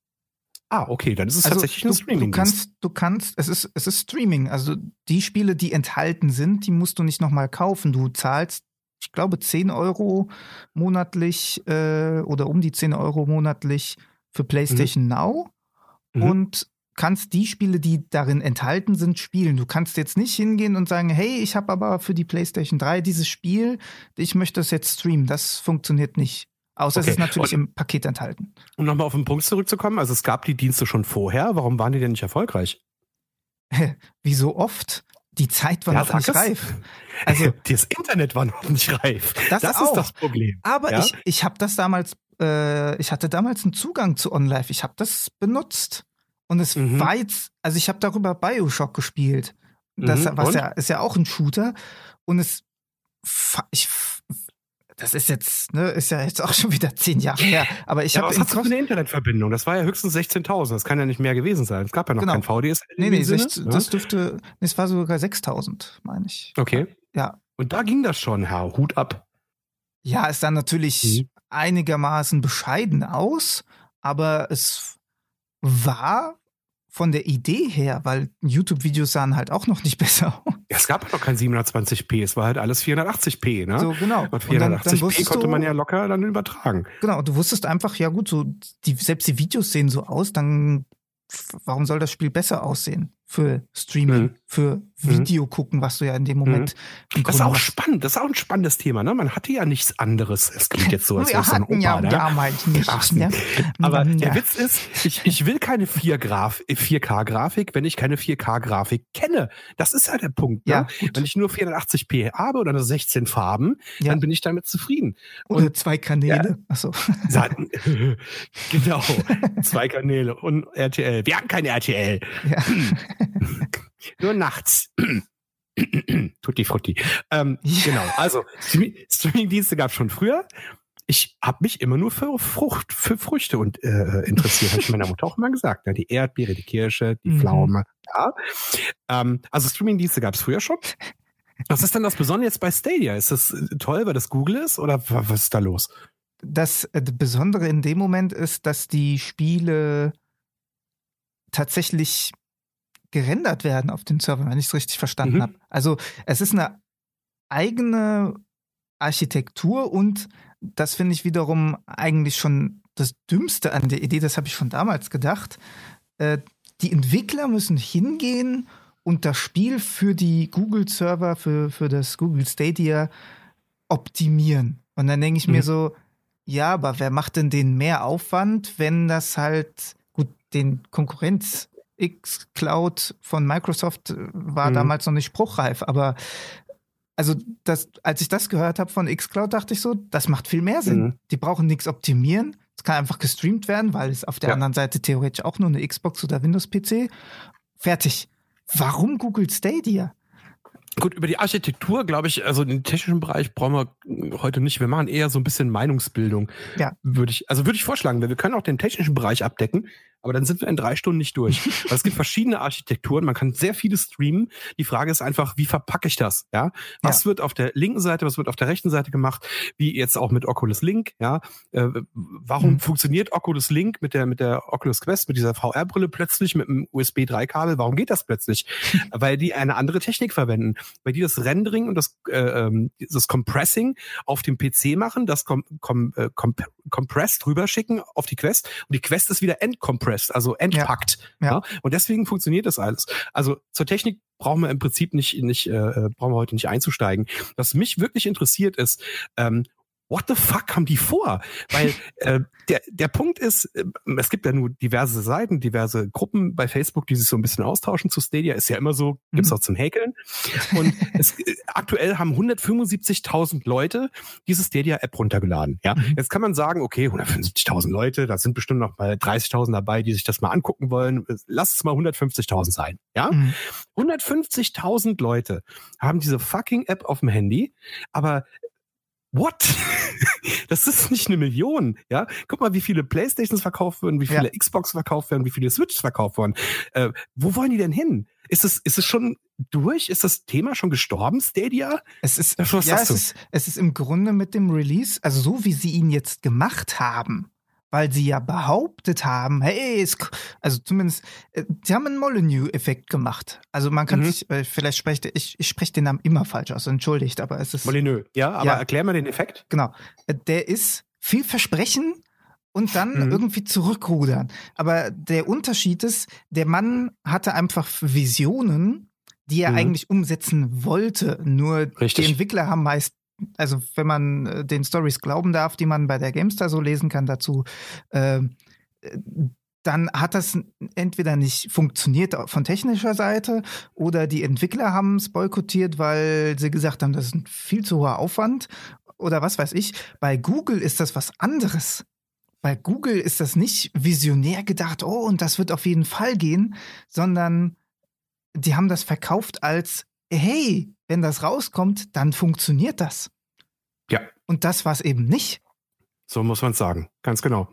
Ah, okay, dann ist es also tatsächlich ein Streaming. Du kannst, du kannst, es ist, es ist Streaming. Also die Spiele, die enthalten sind, die musst du nicht nochmal kaufen. Du zahlst, ich glaube, 10 Euro monatlich äh, oder um die 10 Euro monatlich für PlayStation mhm. Now. Mhm. Und kannst die Spiele, die darin enthalten sind, spielen. Du kannst jetzt nicht hingehen und sagen, hey, ich habe aber für die PlayStation 3 dieses Spiel, ich möchte das jetzt streamen. Das funktioniert nicht. Außer okay. es ist natürlich und, im Paket enthalten. Um nochmal auf den Punkt zurückzukommen, also es gab die Dienste schon vorher, warum waren die denn nicht erfolgreich? Wie so oft, Die Zeit war Ja, noch nicht reif. Also das Internet war noch nicht reif. Das ist auch. das Problem. Aber Ja? ich, ich habe das damals, äh, ich hatte damals einen Zugang zu OnLive. Ich habe das benutzt. Und es Mhm. war jetzt, also ich habe darüber Bioshock gespielt. Das Mhm, was und? ja, ist ja auch ein Shooter. Und es, ich, das ist jetzt, ne, ist ja jetzt auch schon wieder zehn Jahre her. Aber ich ja, habe was hast du für eine Internetverbindung? Das war ja höchstens 16.000. Das kann ja nicht mehr gewesen sein. Es gab ja noch Genau. kein VDSL. in nee, nee, Sinne, sech- ne? das dürfte, nee, es war sogar 6000, meine ich. Okay. Ja. Und da ging das schon, Herr. Hut ab. Ja, es sah natürlich Mhm. einigermaßen bescheiden aus, aber es war von der Idee her, weil YouTube-Videos sahen halt auch noch nicht besser aus. Ja, es gab noch kein 720p. Es war halt alles 480p, ne? So, genau. Und Und dann, dann 480p konnte man ja locker dann übertragen. Genau, du wusstest einfach, ja gut, so die, selbst die Videos sehen so aus, dann warum soll das Spiel besser aussehen? Für Streaming, Mhm. Für Video gucken, was du ja in dem Moment im Das ist auch spannend. Das ist auch ein spannendes Thema, ne? Man hatte ja nichts anderes. Es klingt jetzt so, als wäre es ein hatten ja Opa, ne? damals nicht. Carsten. Ja. Aber Ja. der Witz ist, ich, ich will keine 4K-Grafik, wenn ich keine 4K-Grafik kenne. Das ist ja der Punkt. Ne? Ja. Wenn ich nur 480p habe oder nur 16 Farben, Ja. dann bin ich damit zufrieden. Oder zwei Kanäle. Achso. Seiten, genau, zwei Kanäle und RTL. Wir haben kein RTL, Ja. Nur nachts. Tutti frutti. Ähm, Ja. Genau, also Stream- Streaming-Dienste gab es schon früher. Ich habe mich immer nur für Frucht, für Früchte und äh, interessiert. Habe ich meiner Mutter auch immer gesagt. Ne? Die Erdbeere, die Kirsche, die Mhm. Pflaume. Ja. Ähm, also Streaming-Dienste gab es früher schon. Was ist denn das Besondere jetzt bei Stadia? Ist das äh, toll, weil das Google ist oder wa- was ist da los? Das äh, Besondere in dem Moment ist, dass die Spiele tatsächlich gerendert werden auf den Servern, wenn ich es richtig verstanden Mhm. habe. Also es ist eine eigene Architektur und das finde ich wiederum eigentlich schon das Dümmste an der Idee, das habe ich schon damals gedacht. Äh, die Entwickler müssen hingehen und das Spiel für die Google-Server, für, für das Google Stadia optimieren. Und dann denke ich mir Mhm. so, ja, aber wer macht denn den mehr Aufwand, wenn das halt, gut, den Konkurrenz X-Cloud von Microsoft äh, war Mhm. damals noch nicht spruchreif, aber also das, als ich das gehört habe von X-Cloud, dachte ich so, das macht viel mehr Sinn. Mhm. Die brauchen nichts optimieren. Es kann einfach gestreamt werden, weil es auf der Ja. anderen Seite theoretisch auch nur eine Xbox oder Windows-PC. Fertig. Warum Google Stadia? Gut, über die Architektur, glaube ich, also den technischen Bereich brauchen wir heute nicht. Wir machen eher so ein bisschen Meinungsbildung. Ja. Würde ich, also würde ich vorschlagen, weil wir können auch den technischen Bereich abdecken, aber dann sind wir in drei Stunden nicht durch. Weil es gibt verschiedene Architekturen, man kann sehr viele streamen. Die Frage ist einfach, wie verpacke ich das? Ja. Was wird auf der linken Seite, was wird auf der rechten Seite gemacht? Wie jetzt auch mit Oculus Link, ja. Äh, warum Mhm. funktioniert Oculus Link mit der, mit der Oculus Quest, mit dieser VR-Brille plötzlich mit einem USB 3-Kabel? Warum geht das plötzlich? weil die eine andere Technik verwenden weil die das Rendering und das, äh, ähm, das Compressing auf dem PC machen, das com com äh, comp compressed rüberschicken auf die Quest und die Quest ist wieder entcompressed, also entpackt. Ja. Ja. Und deswegen funktioniert das alles. Also zur Technik brauchen wir im Prinzip nicht, nicht äh, brauchen wir heute nicht einzusteigen. Was mich wirklich interessiert ist, ähm, What the fuck haben die vor? Weil äh, der, der Punkt ist, äh, es gibt ja nur diverse Seiten, diverse Gruppen bei Facebook, die sich so ein bisschen austauschen zu Stadia. Ist ja immer so, gibt's Mhm. auch zum Häkeln. Und es, äh, aktuell haben 175.000 Leute diese Stadia-App runtergeladen. Ja, Mhm. jetzt kann man sagen, okay, 175.000 Leute, da sind bestimmt noch mal 30.000 dabei, die sich das mal angucken wollen. Lass es mal 150.000 sein. Ja, Mhm. 150.000 Leute haben diese fucking App auf dem Handy, aber what? Das ist nicht eine Million, ja? Guck mal, wie viele Playstations verkauft werden, wie viele Ja. Xbox verkauft werden, wie viele Switches verkauft werden. Äh, wo wollen die denn hin? Ist es, ist es schon durch? Ist das Thema schon gestorben, Stadia? Es ist, Was ja, es ist, es ist im Grunde mit dem Release, also so wie sie ihn jetzt gemacht haben, weil sie ja behauptet haben, hey, es, also zumindest, äh, sie haben einen Molyneux-Effekt gemacht. Also man kann Mhm. sich, äh, vielleicht spreche ich, ich spreche den Namen immer falsch aus, entschuldigt, aber es ist, Molyneux. Ja, aber Ja. erklär mal den Effekt. genau, äh, der ist viel Versprechen und dann Mhm. irgendwie zurückrudern. Aber der Unterschied ist, der Mann hatte einfach Visionen, die er Mhm. eigentlich umsetzen wollte. Nur Richtig. die Entwickler haben meist, also wenn man äh, den Stories glauben darf, die man bei der GameStar so lesen kann dazu, äh, dann hat das entweder nicht funktioniert von technischer Seite oder die Entwickler haben es boykottiert, weil sie gesagt haben, das ist ein viel zu hoher Aufwand oder was weiß ich. Bei Google ist das was anderes. Bei Google ist das nicht visionär gedacht, oh, und das wird auf jeden Fall gehen, sondern die haben das verkauft als, hey, wenn das rauskommt, dann funktioniert das. Ja. Und das war es eben nicht. So muss man es sagen. Ganz genau.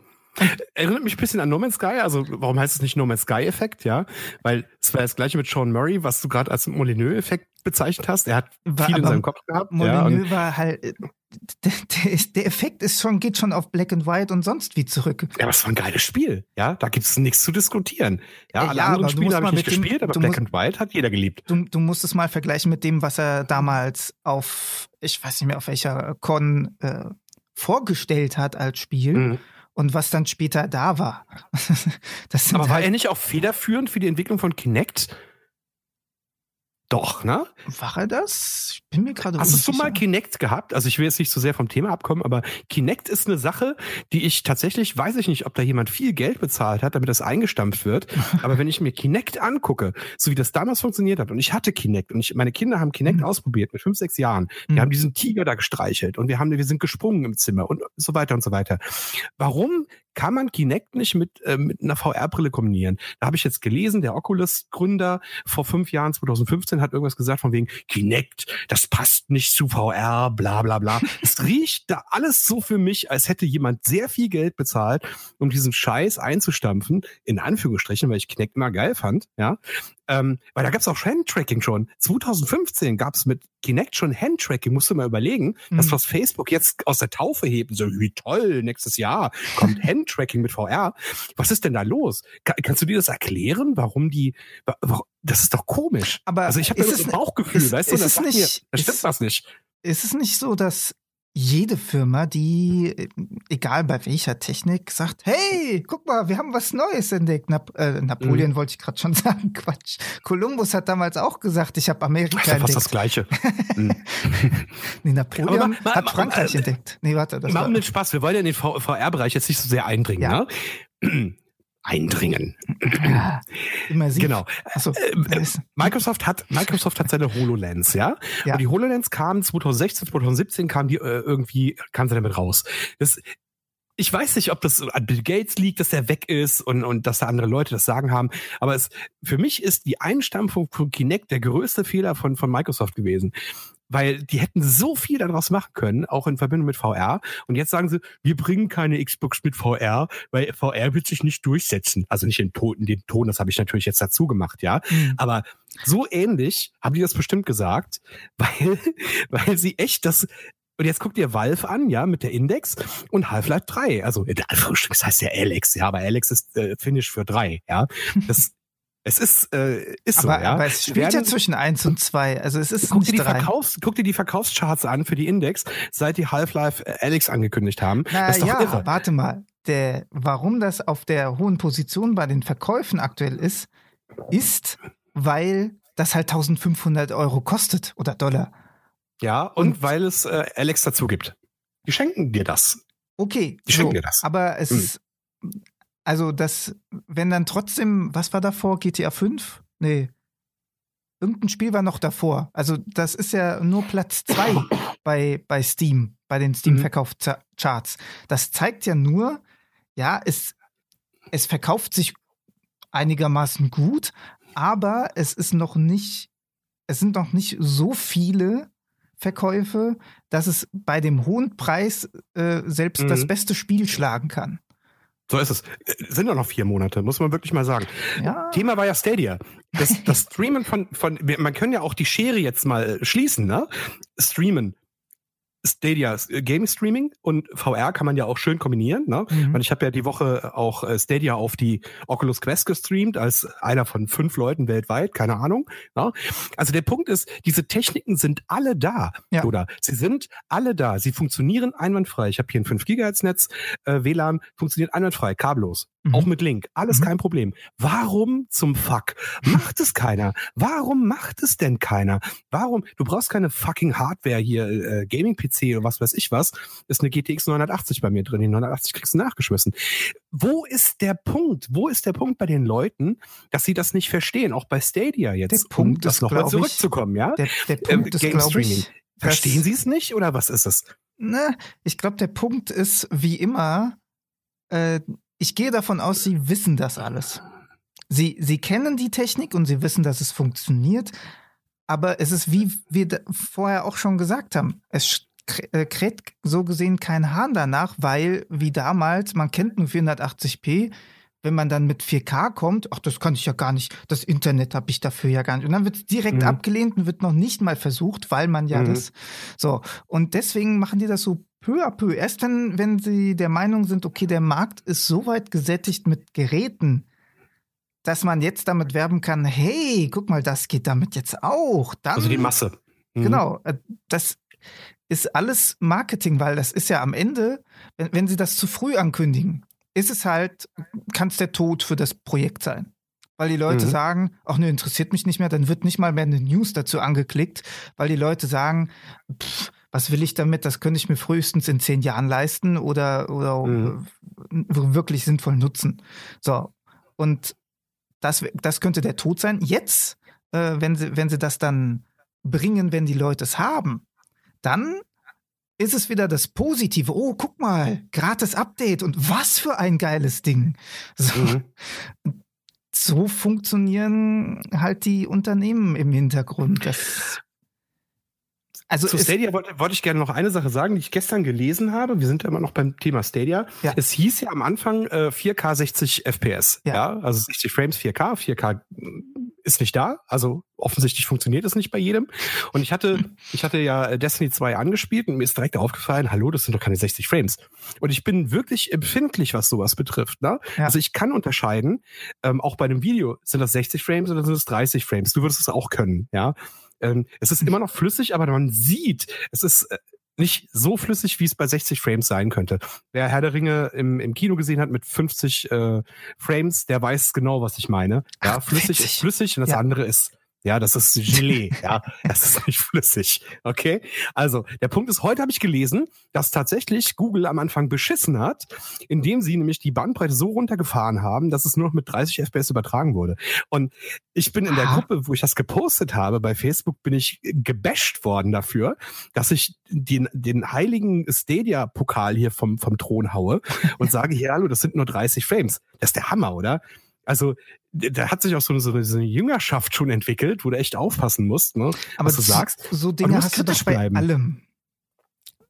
Erinnert mich ein bisschen an No Man's Sky. Also, warum heißt es nicht No Man's Sky-Effekt? Ja, weil es war das gleiche mit Sean Murray, was du gerade als Molyneux-Effekt bezeichnet hast. Er hat war, viel in seinem Kopf gehabt. Molyneux ja, war halt, der, Effekt ist schon, geht schon auf Black and White und sonst wie zurück. Ja, aber es war ein geiles Spiel. Ja, da gibt es nichts zu diskutieren. Ja, alle ja, anderen Spiele habe ich nicht dem, gespielt, aber Black musst, and White hat jeder geliebt. Du, du musst es mal vergleichen mit dem, was er damals auf, ich weiß nicht mehr auf welcher Con äh, vorgestellt hat als Spiel. Mhm und was dann später da war. Aber war halt er nicht auch federführend für die Entwicklung von Kinect? Doch, ne? War er das? Ich bin mir gerade Hast du mal Kinect gehabt? Also ich will jetzt nicht so sehr vom Thema abkommen, aber Kinect ist eine Sache, die ich tatsächlich, weiß ich nicht, ob da jemand viel Geld bezahlt hat, damit das eingestampft wird. aber wenn ich mir Kinect angucke, so wie das damals funktioniert hat, und ich hatte Kinect und ich, meine Kinder haben Kinect mhm. ausprobiert mit fünf, sechs Jahren. Wir mhm. haben diesen Tiger da gestreichelt und wir haben, wir sind gesprungen im Zimmer und so weiter und so weiter. Warum kann man Kinect nicht mit, äh, mit einer VR-Brille kombinieren. Da habe ich jetzt gelesen, der Oculus-Gründer vor fünf Jahren, 2015, hat irgendwas gesagt von wegen Kinect, das passt nicht zu VR, bla bla bla. es riecht da alles so für mich, als hätte jemand sehr viel Geld bezahlt, um diesen Scheiß einzustampfen, in Anführungsstrichen, weil ich Kinect mal geil fand, ja. Ähm, weil da gab es auch Handtracking schon. 2015 gab es mit Kinect schon Handtracking, musst du mal überlegen, mhm. das, was Facebook jetzt aus der Taufe heben, so wie toll, nächstes Jahr kommt Handtracking mit VR. Was ist denn da los? Kann, kannst du dir das erklären, warum die, warum, das ist doch komisch. Aber also ich habe das ein Bauchgefühl, ist, weißt du, das, nicht, mir, das stimmt ist, was nicht. Ist es nicht so, dass jede Firma, die, egal bei welcher Technik, sagt, hey, guck mal, wir haben was Neues entdeckt. Nap äh, Napoleon mhm. wollte ich gerade schon sagen, Quatsch. Kolumbus hat damals auch gesagt, ich habe Amerika das ist entdeckt. fast das Gleiche. Mhm. nee, Napoleon mal, mal, hat Frankreich äh, entdeckt. Nee, warte. Das machen wir Spaß, wir wollen ja in den VR-Bereich jetzt nicht so sehr eindringen. Ja. Ne? Eindringen. Ja, immersiv. Genau. So, äh, äh, Microsoft hat Microsoft hat seine HoloLens, ja? ja. Und die HoloLens kam 2016, 2017 kam die äh, irgendwie kam sie damit raus. Das ich weiß nicht, ob das an Bill Gates liegt, dass er weg ist und, und dass da andere Leute das sagen haben. Aber es, für mich ist die Einstampfung von Kinect der größte Fehler von, von Microsoft gewesen weil die hätten so viel daraus machen können, auch in Verbindung mit VR. Und jetzt sagen sie, wir bringen keine Xbox mit VR, weil VR wird sich nicht durchsetzen. Also nicht in, in dem Ton, das habe ich natürlich jetzt dazu gemacht, ja. Mhm. Aber so ähnlich haben die das bestimmt gesagt, weil, weil sie echt das und jetzt guckt ihr Valve an, ja, mit der Index und Half-Life 3. Also, das heißt ja Alex, ja, aber Alex ist äh, Finish für 3, ja. Das es ist, äh, ist aber, so, ja. Aber es spielt werden, ja zwischen eins und zwei. Also es ist guck nicht dir die drei. Verkaufs, guck dir die Verkaufscharts an für die Index, seit die Half-Life äh, Alex angekündigt haben. Na, das ist doch ja, irre. warte mal. Der, warum das auf der hohen Position bei den Verkäufen aktuell ist, ist, weil das halt 1500 Euro kostet oder Dollar. Ja, und, und weil es äh, Alex dazu gibt. Die schenken dir das. Okay. Die schenken so, dir das. Aber es hm. Also das, wenn dann trotzdem, was war davor? GTA 5? Nee. Irgendein Spiel war noch davor. Also das ist ja nur Platz zwei bei, bei Steam, bei den Steam-Verkaufscharts. Das zeigt ja nur, ja, es, es verkauft sich einigermaßen gut, aber es ist noch nicht, es sind noch nicht so viele Verkäufe, dass es bei dem hohen Preis äh, selbst mhm. das beste Spiel schlagen kann. So ist es. Sind doch noch vier Monate, muss man wirklich mal sagen. Ja. Thema war ja Stadia. Das, das Streamen von, von, man kann ja auch die Schere jetzt mal schließen, ne? Streamen. Stadia äh, Game Streaming und VR kann man ja auch schön kombinieren. Ne? Mhm. Weil ich habe ja die Woche auch äh, Stadia auf die Oculus Quest gestreamt als einer von fünf Leuten weltweit, keine Ahnung. Ne? Also der Punkt ist, diese Techniken sind alle da, ja. oder? Sie sind alle da. Sie funktionieren einwandfrei. Ich habe hier ein 5 Gigahertz Netz, äh, WLAN funktioniert einwandfrei, kabellos. Mhm. Auch mit Link. Alles mhm. kein Problem. Warum zum Fuck macht es keiner? Warum macht es denn keiner? Warum? Du brauchst keine fucking Hardware hier, äh, Gaming-PC oder was weiß ich was. Ist eine GTX 980 bei mir drin. Die 980 kriegst du nachgeschmissen. Wo ist der Punkt? Wo ist der Punkt bei den Leuten, dass sie das nicht verstehen? Auch bei Stadia jetzt. Der Punkt um das nochmal zurückzukommen, ja? Der, der Punkt äh, ist, glaube ich, Verstehen Sie es nicht oder was ist es? Ne, ich glaube, der Punkt ist wie immer, äh, ich gehe davon aus, Sie wissen das alles. Sie, Sie kennen die Technik und Sie wissen, dass es funktioniert, aber es ist, wie wir vorher auch schon gesagt haben, es äh, kräht so gesehen kein Hahn danach, weil wie damals, man kennt nur 480p, wenn man dann mit 4K kommt, ach, das kann ich ja gar nicht, das Internet habe ich dafür ja gar nicht. Und dann wird es direkt mhm. abgelehnt und wird noch nicht mal versucht, weil man ja mhm. das so. Und deswegen machen die das so peu à peu. Erst wenn, wenn sie der Meinung sind, okay, der Markt ist so weit gesättigt mit Geräten, dass man jetzt damit werben kann, hey, guck mal, das geht damit jetzt auch. Dann, also die Masse. Mhm. Genau, äh, das ist alles Marketing, weil das ist ja am Ende, wenn, wenn sie das zu früh ankündigen, ist es halt, kann es der Tod für das Projekt sein. Weil die Leute mhm. sagen, ach ne, interessiert mich nicht mehr, dann wird nicht mal mehr eine News dazu angeklickt, weil die Leute sagen, pff, was will ich damit? Das könnte ich mir frühestens in zehn Jahren leisten oder, oder mhm. wirklich sinnvoll nutzen. So. Und das, das könnte der Tod sein. Jetzt, äh, wenn, sie, wenn sie das dann bringen, wenn die Leute es haben, dann ist es wieder das Positive. Oh, guck mal, gratis Update und was für ein geiles Ding. So, mhm. so funktionieren halt die Unternehmen im Hintergrund. Das also Zu Stadia wollte, wollte ich gerne noch eine Sache sagen, die ich gestern gelesen habe. Wir sind ja immer noch beim Thema Stadia. Ja. Es hieß ja am Anfang äh, 4K 60 FPS. Ja. ja. Also 60 Frames 4K. 4K ist nicht da. Also offensichtlich funktioniert es nicht bei jedem. Und ich hatte, ich hatte ja Destiny 2 angespielt und mir ist direkt aufgefallen, hallo, das sind doch keine 60 Frames. Und ich bin wirklich empfindlich, was sowas betrifft. Ne? Ja. Also ich kann unterscheiden, ähm, auch bei einem Video, sind das 60 Frames oder sind das 30 Frames? Du würdest es auch können, ja. Ähm, es ist immer noch flüssig, aber man sieht, es ist äh, nicht so flüssig, wie es bei 60 Frames sein könnte. Wer Herr der Ringe im, im Kino gesehen hat mit 50 äh, Frames, der weiß genau, was ich meine. Ja, flüssig ist flüssig und das ja. andere ist ja, das ist Gelee. ja, das ist nicht flüssig. Okay. Also, der Punkt ist, heute habe ich gelesen, dass tatsächlich Google am Anfang beschissen hat, indem sie nämlich die Bandbreite so runtergefahren haben, dass es nur noch mit 30 FPS übertragen wurde. Und ich bin in der. Gruppe, wo ich das gepostet habe, bei Facebook bin ich gebasht worden dafür, dass ich den, den heiligen Stadia-Pokal hier vom, vom Thron haue und sage, hier, hallo, das sind nur 30 Frames. Das ist der Hammer, oder? Also da hat sich auch so eine, so eine Jüngerschaft schon entwickelt, wo du echt aufpassen musst, ne, aber was du sagst. So Dinge hast du doch bei bleiben. allem.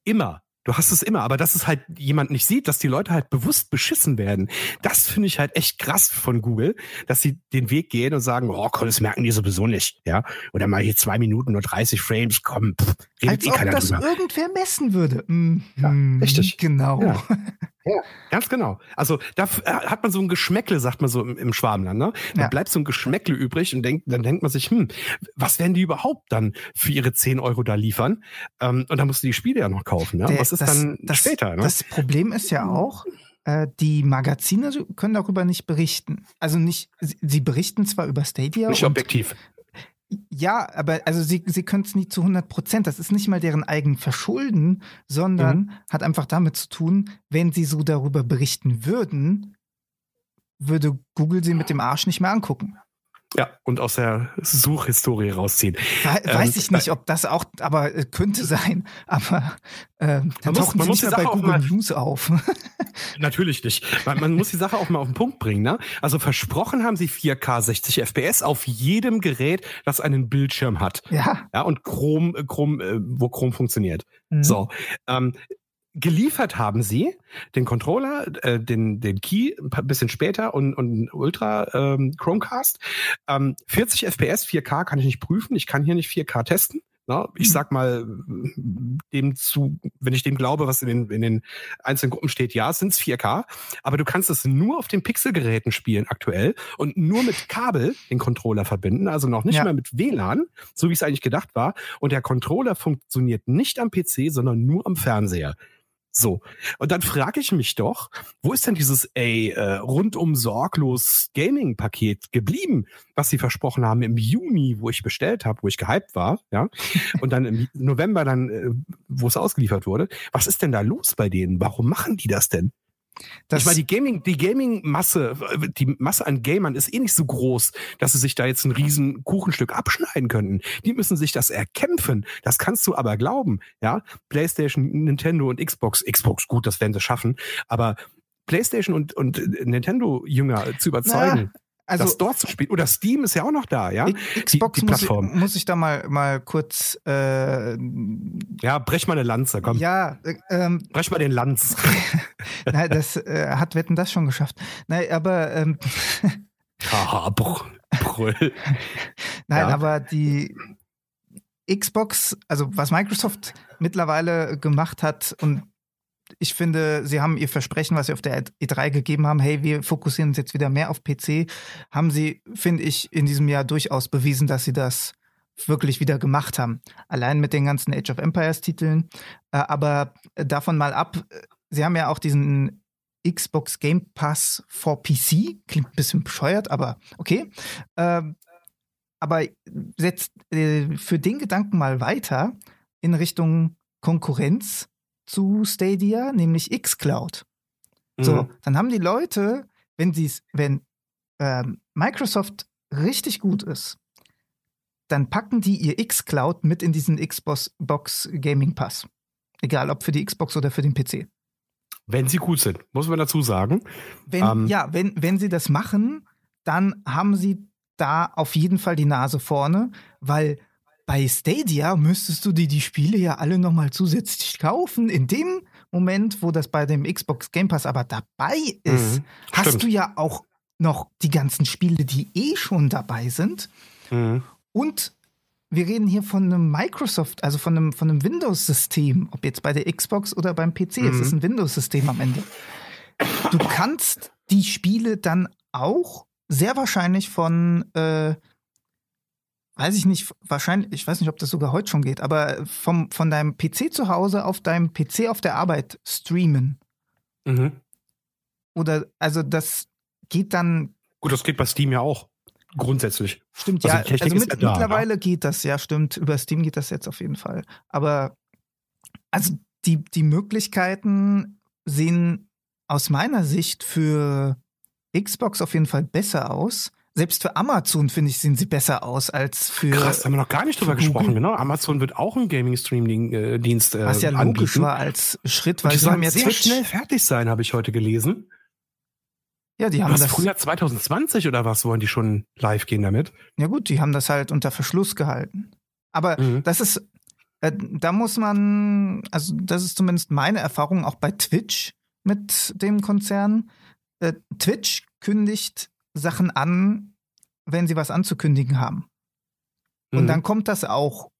Immer. Du hast es immer, aber dass es halt jemand nicht sieht, dass die Leute halt bewusst beschissen werden. Das finde ich halt echt krass von Google, dass sie den Weg gehen und sagen, oh, komm, das merken die sowieso nicht, ja. Oder mal hier zwei Minuten nur 30 Frames, komm, pff, redet Als eh ob das drüber. irgendwer messen würde. Mhm, ja, richtig. Genau. Ja. Ja, ganz genau. Also da äh, hat man so ein Geschmäckle, sagt man so im, im Schwabenland. Ne? Da ja. bleibt so ein Geschmäckle übrig und denkt, dann denkt man sich, hm, was werden die überhaupt dann für ihre 10 Euro da liefern? Ähm, und dann musst du die Spiele ja noch kaufen. Ja? Der, was ist das, dann das, später? Ne? Das Problem ist ja auch, äh, die Magazine können darüber nicht berichten. Also nicht, sie berichten zwar über Stadia. Nicht objektiv. Ja, aber also sie, sie können es nie zu 100 Prozent. Das ist nicht mal deren eigen Verschulden, sondern mhm. hat einfach damit zu tun, wenn sie so darüber berichten würden, würde Google sie mit dem Arsch nicht mehr angucken. Ja, und aus der Suchhistorie rausziehen. Weiß ähm, ich nicht, ob das auch, aber äh, könnte sein. Aber äh, dann man muss, man muss die Sache bei Google mal, News auf. natürlich nicht. Man, man, muss die Sache auch mal auf den Punkt bringen. Ne? Also versprochen haben sie 4K 60 FPS auf jedem Gerät, das einen Bildschirm hat. Ja. Ja, und Chrome, Chrome, äh, wo Chrome funktioniert. Mhm. So. Ähm, geliefert haben sie den Controller, äh, den, den Key ein bisschen später und, und Ultra ähm, Chromecast. Ähm, 40 FPS, 4K kann ich nicht prüfen. Ich kann hier nicht 4K testen. Na, ich mhm. sag mal, dem zu, wenn ich dem glaube, was in den, in den einzelnen Gruppen steht, ja, sind es 4K. Aber du kannst es nur auf den Pixelgeräten spielen aktuell und nur mit Kabel den Controller verbinden, also noch nicht ja. mehr mit WLAN, so wie es eigentlich gedacht war. Und der Controller funktioniert nicht am PC, sondern nur am Fernseher. So. Und dann frage ich mich doch, wo ist denn dieses ey, äh, rundum sorglos Gaming-Paket geblieben, was sie versprochen haben im Juni, wo ich bestellt habe, wo ich gehypt war, ja. Und dann im November dann, äh, wo es ausgeliefert wurde. Was ist denn da los bei denen? Warum machen die das denn? Das ich meine, die Gaming, die Gaming-Masse, die Masse an Gamern ist eh nicht so groß, dass sie sich da jetzt ein riesen Kuchenstück abschneiden könnten. Die müssen sich das erkämpfen. Das kannst du aber glauben, ja. PlayStation, Nintendo und Xbox, Xbox, gut, das werden sie schaffen, aber PlayStation und, und Nintendo-Jünger zu überzeugen, ja, also, das dort zu spielen. Oder Steam ist ja auch noch da, ja? Xbox die, die Plattform. Muss ich, muss ich da mal, mal kurz. Äh, ja, brech mal eine Lanze, komm. Ja, äh, ähm, brech mal den Lanz. Nein, das äh, hat Wetten das schon geschafft. Nein, aber. Ähm, Haha, Brüll. Nein, ja. aber die Xbox, also was Microsoft mittlerweile gemacht hat und ich finde, sie haben ihr Versprechen, was sie auf der E3 gegeben haben, hey, wir fokussieren uns jetzt wieder mehr auf PC, haben sie, finde ich, in diesem Jahr durchaus bewiesen, dass sie das wirklich wieder gemacht haben. Allein mit den ganzen Age of Empires Titeln. Äh, aber davon mal ab, sie haben ja auch diesen Xbox Game Pass for PC. Klingt ein bisschen bescheuert, aber okay. Ähm, aber setzt äh, für den Gedanken mal weiter in Richtung Konkurrenz zu Stadia, nämlich xCloud. Mhm. So, dann haben die Leute, wenn sie wenn ähm, Microsoft richtig gut ist, dann packen die ihr xCloud mit in diesen Xbox Box Gaming Pass. Egal ob für die Xbox oder für den PC. Wenn sie gut sind, muss man dazu sagen. Wenn, ähm, ja, wenn, wenn sie das machen, dann haben sie da auf jeden Fall die Nase vorne, weil bei Stadia müsstest du dir die Spiele ja alle nochmal zusätzlich kaufen. In dem Moment, wo das bei dem Xbox Game Pass aber dabei ist, mhm, hast du ja auch noch die ganzen Spiele, die eh schon dabei sind. Mhm. Und wir reden hier von einem Microsoft, also von einem, von einem Windows-System, ob jetzt bei der Xbox oder beim PC. Mhm. Es ist ein Windows-System am Ende. Du kannst die Spiele dann auch sehr wahrscheinlich von äh, weiß ich nicht, wahrscheinlich, ich weiß nicht, ob das sogar heute schon geht, aber vom, von deinem PC zu Hause auf deinem PC auf der Arbeit streamen. Mhm. Oder, also das geht dann. Gut, das geht bei Steam ja auch. Grundsätzlich. Stimmt, also ja. Also mit, ja da, mittlerweile ja. geht das, ja, stimmt. Über Steam geht das jetzt auf jeden Fall. Aber, also die, die Möglichkeiten sehen aus meiner Sicht für Xbox auf jeden Fall besser aus selbst für Amazon, finde ich, sehen sie besser aus als für. Krass, haben wir noch gar nicht drüber gesprochen, genau. Amazon wird auch ein Gaming-Streaming-Dienst. Äh, Was ja logisch anbieten. war als Schritt, weil sie sollen jetzt sehr Twitch. schnell fertig sein, habe ich heute gelesen. Ja, die haben was, das. Frühjahr 2020 oder was wollen die schon live gehen damit? Ja, gut, die haben das halt unter Verschluss gehalten. Aber mhm. das ist, äh, da muss man, also das ist zumindest meine Erfahrung auch bei Twitch mit dem Konzern. Äh, Twitch kündigt Sachen an, wenn sie was anzukündigen haben. Und mhm. dann kommt das auch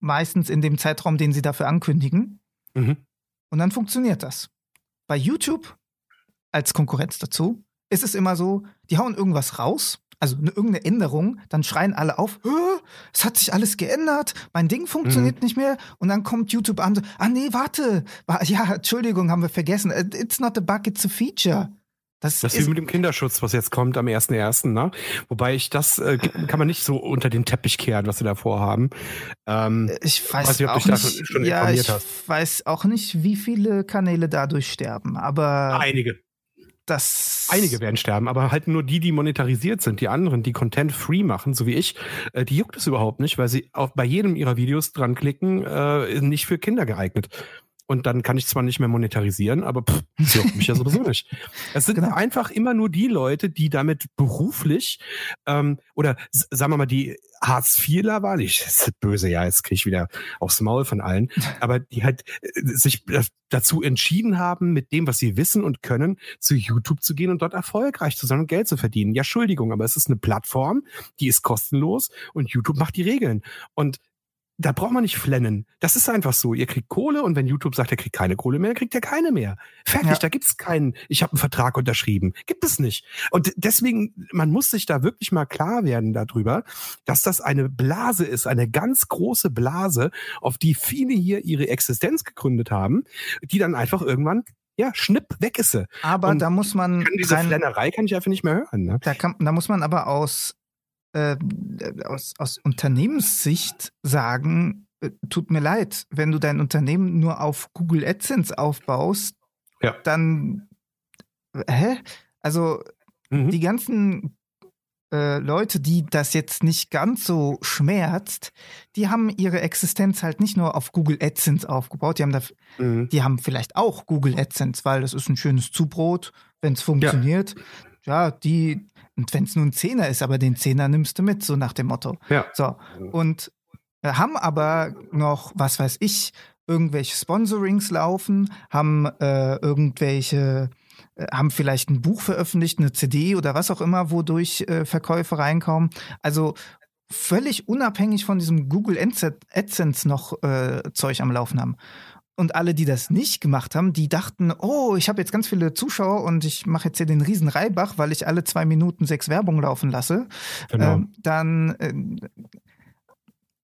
meistens in dem Zeitraum, den sie dafür ankündigen. Mhm. Und dann funktioniert das. Bei YouTube als Konkurrenz dazu ist es immer so, die hauen irgendwas raus, also eine, irgendeine Änderung, dann schreien alle auf, es hat sich alles geändert, mein Ding funktioniert mhm. nicht mehr und dann kommt YouTube an, so, ah nee, warte, ja, Entschuldigung, haben wir vergessen, it's not a bug, it's a feature. Das, das ist wie mit dem Kinderschutz, was jetzt kommt am 1.1., ne? Wobei ich das äh, kann man nicht so unter den Teppich kehren, was sie da vorhaben. Ähm, ich weiß, weiß nicht, ob auch nicht, schon ja, ich hast. weiß auch nicht, wie viele Kanäle dadurch sterben, aber einige. Das Einige werden sterben, aber halt nur die, die monetarisiert sind. Die anderen, die Content free machen, so wie ich, äh, die juckt es überhaupt nicht, weil sie auch bei jedem ihrer Videos dran klicken, äh, nicht für Kinder geeignet und dann kann ich zwar nicht mehr monetarisieren, aber pff, das juckt mich ja sowieso nicht. Es sind genau. einfach immer nur die Leute, die damit beruflich ähm, oder sagen wir mal die Hartz-IVler waren, ich das ist böse, ja, jetzt kriege ich wieder aufs Maul von allen, aber die halt äh, sich dazu entschieden haben, mit dem, was sie wissen und können, zu YouTube zu gehen und dort erfolgreich zu sein und Geld zu verdienen. Ja, Entschuldigung, aber es ist eine Plattform, die ist kostenlos und YouTube macht die Regeln. Und da braucht man nicht flennen. Das ist einfach so. Ihr kriegt Kohle und wenn YouTube sagt, er kriegt keine Kohle mehr, kriegt er keine mehr. Fertig, ja. da gibt's keinen, ich habe einen Vertrag unterschrieben. Gibt es nicht. Und deswegen, man muss sich da wirklich mal klar werden darüber, dass das eine Blase ist, eine ganz große Blase, auf die viele hier ihre Existenz gegründet haben, die dann einfach irgendwann ja, schnipp, weg ist sie. Aber und da muss man. Kann diese Flennerei kann ich einfach nicht mehr hören. Ne? Da, kann, da muss man aber aus äh, aus, aus Unternehmenssicht sagen, äh, tut mir leid, wenn du dein Unternehmen nur auf Google AdSense aufbaust, ja. dann hä? Also mhm. die ganzen äh, Leute, die das jetzt nicht ganz so schmerzt, die haben ihre Existenz halt nicht nur auf Google AdSense aufgebaut, die haben da, mhm. die haben vielleicht auch Google AdSense, weil das ist ein schönes Zubrot, wenn es funktioniert. Ja. ja, die und wenn es nur ein Zehner ist, aber den Zehner nimmst du mit, so nach dem Motto. Ja. So. Und haben aber noch, was weiß ich, irgendwelche Sponsorings laufen, haben äh, irgendwelche, äh, haben vielleicht ein Buch veröffentlicht, eine CD oder was auch immer, wodurch äh, Verkäufe reinkommen. Also völlig unabhängig von diesem Google AdSense noch äh, Zeug am Laufen haben. Und alle, die das nicht gemacht haben, die dachten, oh, ich habe jetzt ganz viele Zuschauer und ich mache jetzt hier den riesen Reibach, weil ich alle zwei Minuten sechs Werbung laufen lasse. Genau. Ähm, dann, äh,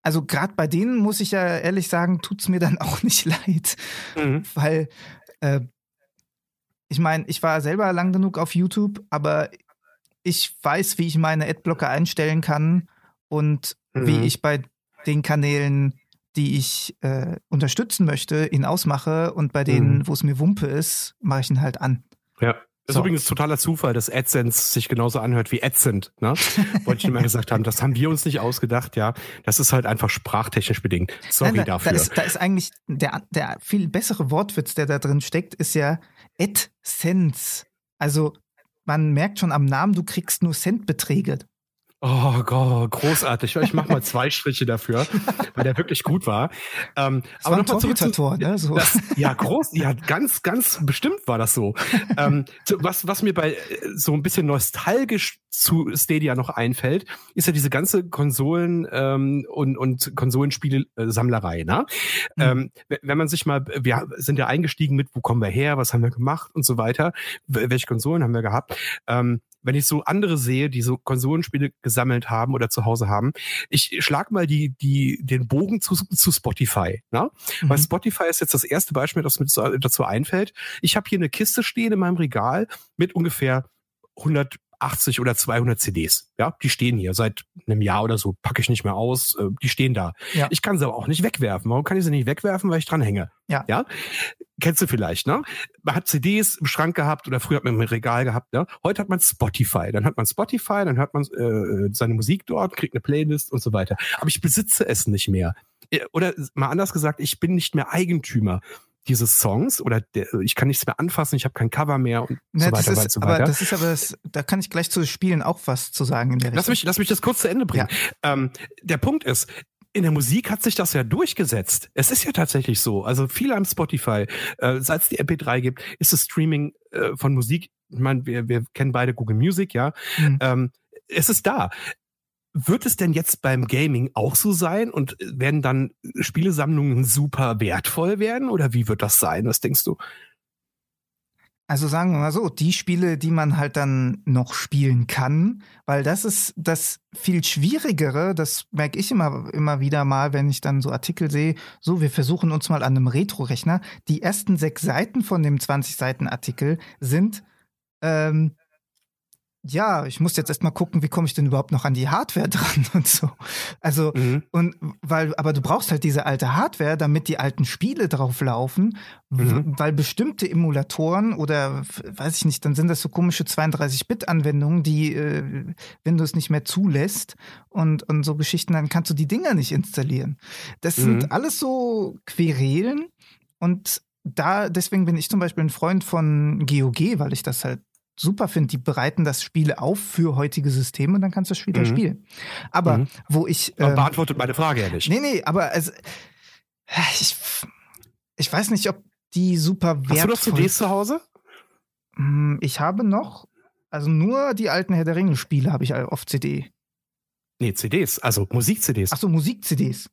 also gerade bei denen muss ich ja ehrlich sagen, tut es mir dann auch nicht leid. Mhm. Weil, äh, ich meine, ich war selber lang genug auf YouTube, aber ich weiß, wie ich meine Adblocker einstellen kann und mhm. wie ich bei den Kanälen die ich äh, unterstützen möchte, ihn ausmache und bei denen, mhm. wo es mir Wumpe ist, mache ich ihn halt an. Ja. Das so. ist übrigens totaler Zufall, dass AdSense sich genauso anhört wie AdSense, ne? Wollte ich immer gesagt haben. Das haben wir uns nicht ausgedacht, ja. Das ist halt einfach sprachtechnisch bedingt. Sorry Nein, da, dafür. Da ist, da ist eigentlich der, der viel bessere Wortwitz, der da drin steckt, ist ja AdSense. Also man merkt schon am Namen, du kriegst nur Centbeträge. Oh Gott, großartig. Ich mache mal zwei Striche dafür, weil der wirklich gut war. Ähm, das aber noch mal zurück Tor, ne? so. das, ja, groß, ja, ganz, ganz bestimmt war das so. ähm, was, was mir bei äh, so ein bisschen nostalgisch zu Stadia noch einfällt, ist ja diese ganze Konsolen ähm, und, und Konsolenspiele-Sammlerei. Ne? Mhm. Ähm, wenn man sich mal, wir sind ja eingestiegen mit, wo kommen wir her, was haben wir gemacht und so weiter, welche Konsolen haben wir gehabt. Ähm, wenn ich so andere sehe, die so Konsolenspiele gesammelt haben oder zu Hause haben, ich schlag mal die, die, den Bogen zu, zu Spotify. Ne? Mhm. Weil Spotify ist jetzt das erste Beispiel, das mir dazu einfällt. Ich habe hier eine Kiste stehen in meinem Regal mit ungefähr 100 80 oder 200 CDs. Ja, die stehen hier seit einem Jahr oder so, packe ich nicht mehr aus, äh, die stehen da. Ja. Ich kann sie aber auch nicht wegwerfen. Warum kann ich sie nicht wegwerfen? Weil ich dran hänge. Ja. ja? Kennst du vielleicht, ne? Man hat CDs im Schrank gehabt oder früher hat man im Regal gehabt, ne? Heute hat man Spotify. Dann hat man Spotify, dann hört man äh, seine Musik dort, kriegt eine Playlist und so weiter. Aber ich besitze es nicht mehr. Äh, oder mal anders gesagt, ich bin nicht mehr Eigentümer dieses Songs oder der, ich kann nichts mehr anfassen, ich habe kein Cover mehr und ne, so weiter, ist, so weiter. Aber das ist aber das, da kann ich gleich zu Spielen auch was zu sagen in der lass Mich, lass mich das kurz zu Ende bringen. Ja. Ähm, der Punkt ist, in der Musik hat sich das ja durchgesetzt. Es ist ja tatsächlich so. Also viele am Spotify, äh, seit es die MP3 gibt, ist das Streaming äh, von Musik. Ich meine, wir, wir kennen beide Google Music, ja. Mhm. Ähm, es ist da. Wird es denn jetzt beim Gaming auch so sein und werden dann Spielesammlungen super wertvoll werden oder wie wird das sein? Was denkst du? Also sagen wir mal so, die Spiele, die man halt dann noch spielen kann, weil das ist das viel schwierigere, das merke ich immer, immer wieder mal, wenn ich dann so Artikel sehe, so, wir versuchen uns mal an einem Retro-Rechner. Die ersten sechs Seiten von dem 20-Seiten-Artikel sind ähm, ja, ich muss jetzt erstmal gucken, wie komme ich denn überhaupt noch an die Hardware dran und so. Also, mhm. und weil, aber du brauchst halt diese alte Hardware, damit die alten Spiele drauf laufen, mhm. weil bestimmte Emulatoren oder weiß ich nicht, dann sind das so komische 32-Bit-Anwendungen, die äh, Windows nicht mehr zulässt und, und so Geschichten, dann kannst du die Dinger nicht installieren. Das mhm. sind alles so Querelen und da, deswegen bin ich zum Beispiel ein Freund von GOG, weil ich das halt super finde, die bereiten das Spiel auf für heutige Systeme und dann kannst du das Spiel mhm. spielen. Aber mhm. wo ich. Ähm, beantwortet meine Frage ja nicht. Nee, nee, aber also, ich, ich weiß nicht, ob die super wertvoll Hast du noch CDs zu Hause? Hm, ich habe noch, also nur die alten Herr der Ringe-Spiele habe ich auf CD. Nee, CDs, also Musik-CDs. Ach so, Musik-CDs.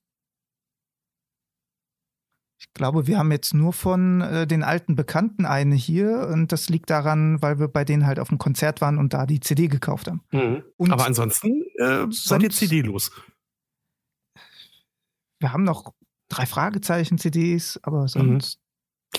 Glaube, wir haben jetzt nur von äh, den alten Bekannten eine hier und das liegt daran, weil wir bei denen halt auf dem Konzert waren und da die CD gekauft haben. Mhm. Aber ansonsten äh, seid ihr CD los. Wir haben noch drei Fragezeichen-CDs, aber mhm. sonst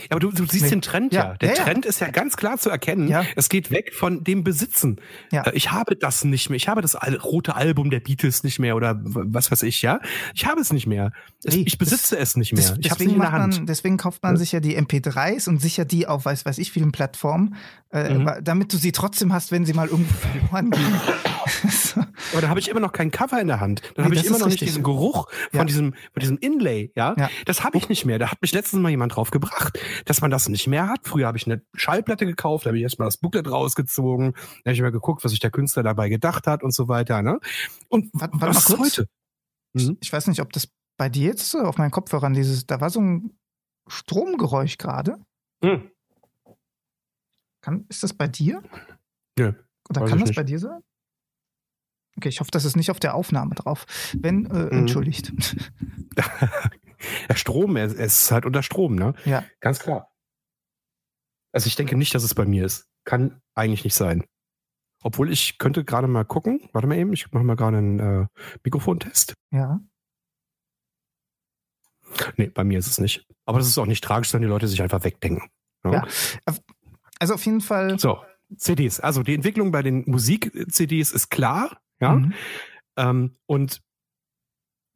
ja, aber du, du siehst nee. den Trend ja. ja. Der ja, Trend ja. ist ja ganz klar zu erkennen. Ja. Es geht weg von dem Besitzen. Ja. Äh, ich habe das nicht mehr. Ich habe das rote Album der Beatles nicht mehr oder was weiß ich, ja. Ich habe es nicht mehr. Nee, ich besitze das, es nicht mehr. ich habe es nicht in der Hand. Man, deswegen kauft man sich ja die MP3s und sicher die auf weiß weiß ich vielen Plattformen, äh, mhm. damit du sie trotzdem hast, wenn sie mal irgendwo verloren gehen. Aber da habe ich immer noch kein Cover in der Hand. Dann nee, habe ich immer noch nicht diesen Geruch von diesem, von diesem Inlay, ja. ja. Das habe ich nicht mehr. Da hat mich letztens mal jemand drauf gebracht, dass man das nicht mehr hat. Früher habe ich eine Schallplatte gekauft, da habe ich erstmal das Booklet rausgezogen, da habe ich mal geguckt, was sich der Künstler dabei gedacht hat und so weiter. Ne? Und warte, warte was mal kurz. heute? Mhm. Ich weiß nicht, ob das bei dir jetzt auf meinen Kopfhörern dieses, da war so ein Stromgeräusch gerade. Mhm. Kann, ist das bei dir? Ja. Oder kann das nicht. bei dir sein? Okay, ich hoffe, das ist nicht auf der Aufnahme drauf. Wenn, äh, mhm. entschuldigt. Strom, es ist halt unter Strom, ne? Ja. Ganz klar. Also ich denke nicht, dass es bei mir ist. Kann eigentlich nicht sein. Obwohl ich könnte gerade mal gucken. Warte mal eben, ich mache mal gerade einen äh, Mikrofontest. Ja. Nee, bei mir ist es nicht. Aber das ist auch nicht tragisch, sondern die Leute sich einfach wegdenken. Ja. ja. Also auf jeden Fall. So, CDs. Also die Entwicklung bei den Musik-CDs ist klar. Ja. Mhm. Ähm, und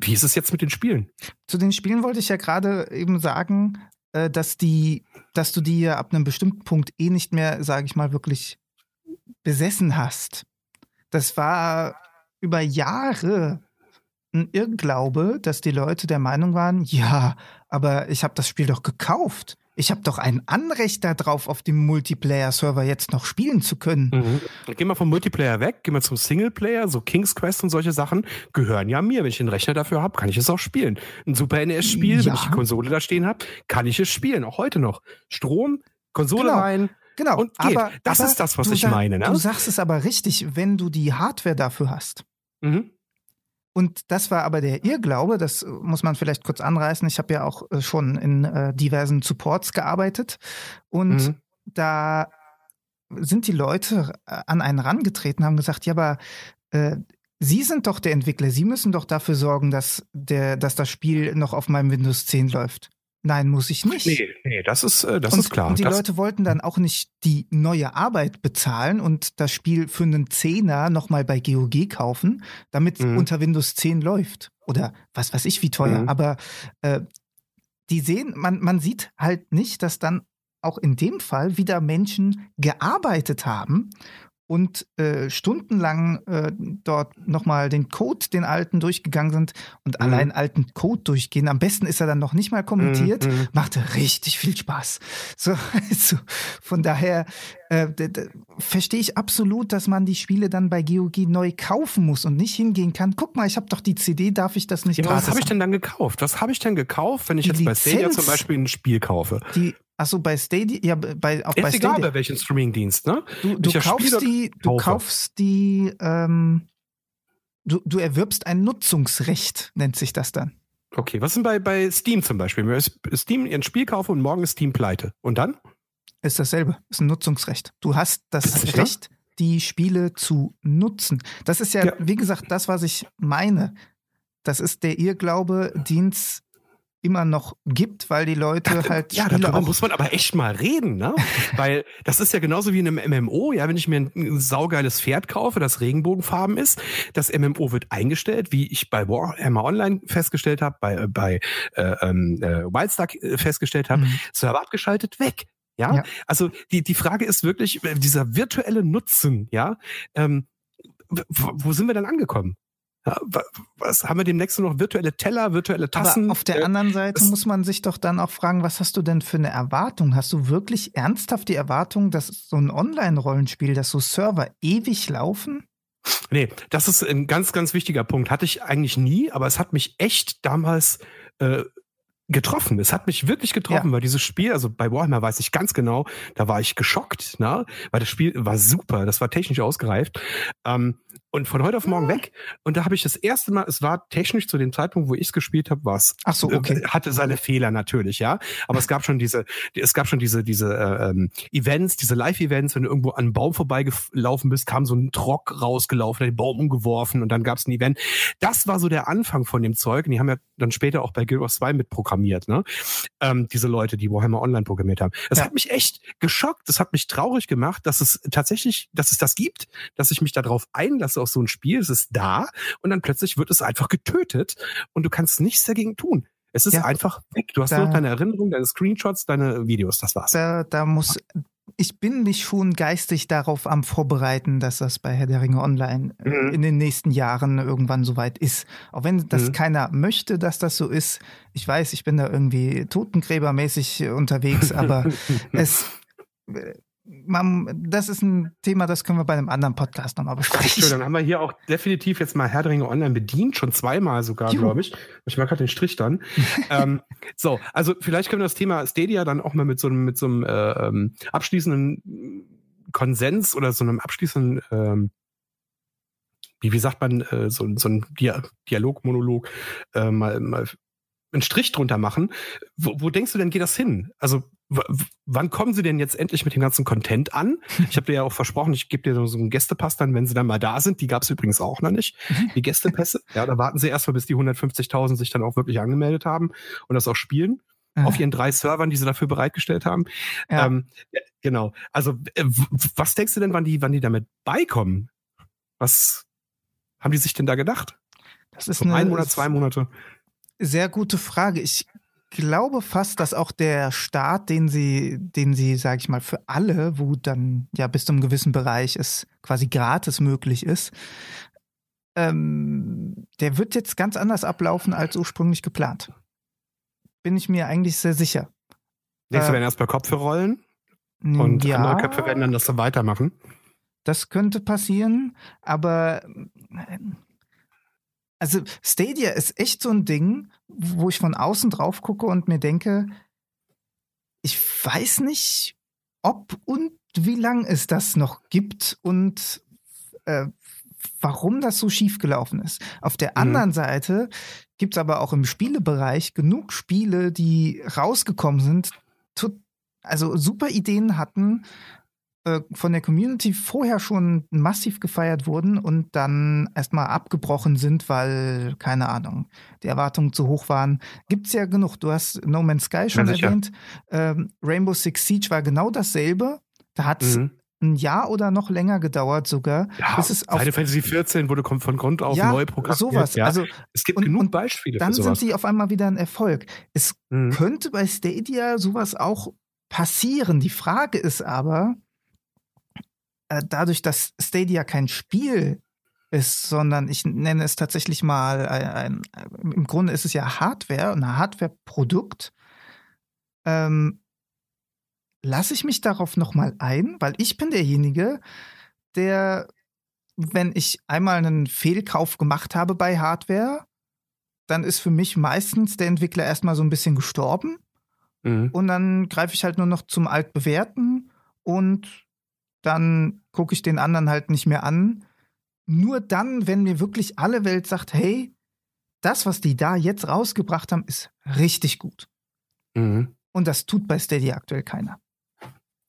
wie ist es jetzt mit den Spielen? Zu den Spielen wollte ich ja gerade eben sagen, äh, dass die, dass du die ja ab einem bestimmten Punkt eh nicht mehr, sage ich mal, wirklich besessen hast. Das war über Jahre ein Irrglaube, dass die Leute der Meinung waren, ja, aber ich habe das Spiel doch gekauft ich habe doch ein Anrecht darauf, auf dem Multiplayer-Server jetzt noch spielen zu können. Mhm. Gehen wir vom Multiplayer weg, gehen wir zum Singleplayer, so King's Quest und solche Sachen gehören ja mir. Wenn ich den Rechner dafür habe, kann ich es auch spielen. Ein Super NES-Spiel, ja. wenn ich die Konsole da stehen habe, kann ich es spielen, auch heute noch. Strom, Konsole genau. rein, Genau, und geht. aber das aber ist das, was ich meine. Ne? Du sagst es aber richtig, wenn du die Hardware dafür hast. Mhm. Und das war aber der Irrglaube, das muss man vielleicht kurz anreißen. Ich habe ja auch äh, schon in äh, diversen Supports gearbeitet und mhm. da sind die Leute äh, an einen rangetreten, haben gesagt, ja, aber äh, Sie sind doch der Entwickler, Sie müssen doch dafür sorgen, dass, der, dass das Spiel noch auf meinem Windows 10 läuft. Nein, muss ich nicht. Nee, nee das ist, äh, das und, ist klar. Und die das Leute wollten dann auch nicht die neue Arbeit bezahlen und das Spiel für einen Zehner nochmal bei GOG kaufen, damit es mhm. unter Windows 10 läuft. Oder was weiß ich, wie teuer. Mhm. Aber äh, die sehen, man, man sieht halt nicht, dass dann auch in dem Fall wieder Menschen gearbeitet haben und äh, stundenlang äh, dort nochmal den Code, den alten, durchgegangen sind und mhm. allein alten Code durchgehen. Am besten ist er dann noch nicht mal kommentiert. Mhm. mhm. Machte richtig viel Spaß. So, also von daher äh, verstehe ich absolut, dass man die Spiele dann bei GOG neu kaufen muss und nicht hingehen kann. Guck mal, ich habe doch die CD, darf ich das nicht ja, Was habe ich denn dann gekauft? Was habe ich denn gekauft, wenn ich die jetzt Lizenz, bei Stadia zum Beispiel ein Spiel kaufe? Die Achso, bei Stadia, ja, bei, auch Ist bei egal, bei welchem Streamingdienst, ne? Du, du kaufst die, du kaufst die, ähm, du, du erwirbst ein Nutzungsrecht, nennt sich das dann. Okay, was ist denn bei, bei Steam zum Beispiel? Wenn ich Steam ein Spiel kaufe und morgen ist Steam pleite. Und dann? Ist dasselbe, ist ein Nutzungsrecht. Du hast das, das Recht, die Spiele zu nutzen. Das ist ja, ja, wie gesagt, das, was ich meine. Das ist der Irrglaube, den es immer noch gibt, weil die Leute Ach, halt. Ja, Spiele darüber muss man aber echt mal reden, ne? weil das ist ja genauso wie in einem MMO, ja, wenn ich mir ein, ein saugeiles Pferd kaufe, das Regenbogenfarben ist, das MMO wird eingestellt, wie ich bei Warhammer Online festgestellt habe, bei, bei äh, ähm, äh, Wildstar festgestellt habe, mhm. Server abgeschaltet, weg. Ja? ja, also die, die Frage ist wirklich, äh, dieser virtuelle Nutzen, ja, ähm, wo sind wir denn angekommen? Ja, was haben wir demnächst noch virtuelle Teller, virtuelle Tassen? Aber auf der äh, anderen Seite muss man sich doch dann auch fragen, was hast du denn für eine Erwartung? Hast du wirklich ernsthaft die Erwartung, dass so ein Online-Rollenspiel, dass so Server ewig laufen? Nee, das ist ein ganz, ganz wichtiger Punkt. Hatte ich eigentlich nie, aber es hat mich echt damals äh, getroffen. Es hat mich wirklich getroffen, ja. weil dieses Spiel, also bei Warhammer weiß ich ganz genau, da war ich geschockt, na, weil das Spiel war super, das war technisch ausgereift. Ähm, und von heute auf morgen weg. Und da habe ich das erste Mal, es war technisch zu dem Zeitpunkt, wo ich es gespielt habe, was Ach so, okay. äh, hatte seine Fehler natürlich, ja. Aber es gab schon diese, es gab schon diese diese äh, ähm, Events, diese Live-Events, wenn du irgendwo an einem Baum vorbeigelaufen bist, kam so ein Trock rausgelaufen, hat den Baum umgeworfen und dann gab es ein Event. Das war so der Anfang von dem Zeug. Und die haben ja dann später auch bei Guild Wars 2 mitprogrammiert, ne? Ähm, diese Leute, die Warhammer Online programmiert haben. Das Ja. hat mich echt geschockt. Das hat mich traurig gemacht, dass es tatsächlich, dass es das gibt, dass ich mich darauf einlasse auf so ein Spiel. Es ist da und dann plötzlich wird es einfach getötet und du kannst nichts dagegen tun. Es ist Ja. einfach weg. Du hast Da- nur deine Erinnerungen, deine Screenshots, deine Videos, das war's. Da, da muss, ich bin mich schon geistig darauf am Vorbereiten, dass das bei Herr der Ringe Online äh, Mhm. in den nächsten Jahren irgendwann soweit ist. Auch wenn das Mhm. keiner möchte, dass das so ist. Ich weiß, ich bin da irgendwie totengräbermäßig unterwegs, aber es, äh, man, das ist ein Thema, das können wir bei einem anderen Podcast nochmal besprechen. Schön, dann haben wir hier auch definitiv jetzt mal Herr der Ringe Online bedient, schon zweimal sogar, glaube ich. Ich mag gerade den Strich dann. ähm, so, also vielleicht können wir das Thema Stadia dann auch mal mit so einem, mit so einem äh, ähm, abschließenden Konsens oder so einem abschließenden, ähm, wie, wie sagt man, äh, so, so ein Dia Dialog, Monolog, äh, mal, mal einen Strich drunter machen. Wo, wo denkst du denn, geht das hin? Also wann kommen sie denn jetzt endlich mit dem ganzen Content an? Ich habe dir ja auch versprochen, ich gebe dir so- einen Gästepass dann, wenn sie dann mal da sind. Die gab es übrigens auch noch nicht, die Gästepässe. Ja, da warten sie erstmal, bis die 150.000 sich dann auch wirklich angemeldet haben und das auch spielen auf ihren drei Servern, die sie dafür bereitgestellt haben. Ja. Ähm, ja, genau. Also äh, was denkst du denn, wann die, wann die damit beikommen? Was haben die sich denn da gedacht? das ist So eine ein Monat, zwei Monate? Sehr gute Frage. Ich glaube fast, dass auch der Start, den sie, den sie, sage ich mal, für alle, wo dann ja bis zu einem gewissen Bereich es quasi gratis möglich ist, ähm, der wird jetzt ganz anders ablaufen als ursprünglich geplant. Bin ich mir eigentlich sehr sicher. Denkst du, Äh, werden erst bei Kopf rollen und ja, andere Köpfe werden dann das dann weitermachen? Das könnte passieren, aber äh, also Stadia ist echt so ein Ding, wo ich von außen drauf gucke und mir denke, ich weiß nicht, ob und wie lang es das noch gibt und äh, warum das so schief gelaufen ist. Auf der anderen Seite gibt es aber auch im Spielebereich genug Spiele, die rausgekommen sind, also super Ideen hatten, äh, von der Community vorher schon massiv gefeiert wurden und dann erstmal abgebrochen sind, weil, keine Ahnung, die Erwartungen zu hoch waren. Gibt's ja genug. Du hast No Man's Sky schon Ja, erwähnt. Ähm, Rainbow Six Siege war genau dasselbe. Da hat's Mhm. ein Jahr oder noch länger gedauert sogar. Ja, bis es auf Final Fantasy 14 wurde von Grund auf ja, neu programmiert. sowas. Ja. Also es gibt und- genug und Beispiele dann sind sie auf einmal wieder ein Erfolg. Es Mhm. könnte bei Stadia sowas auch passieren. Die Frage ist aber, dadurch, dass Stadia kein Spiel ist, sondern ich nenne es tatsächlich mal ein, ein im Grunde ist es ja Hardware, ein Hardware-Produkt. Ähm, lasse ich mich darauf nochmal ein, weil ich bin derjenige, der, wenn ich einmal einen Fehlkauf gemacht habe bei Hardware, dann ist für mich meistens der Entwickler erstmal so ein bisschen gestorben Mhm. und dann greife ich halt nur noch zum Altbewerten und dann gucke ich den anderen halt nicht mehr an. Nur dann, wenn mir wirklich alle Welt sagt, hey, das, was die da jetzt rausgebracht haben, ist richtig gut. Mhm. Und das tut bei Stadia aktuell keiner.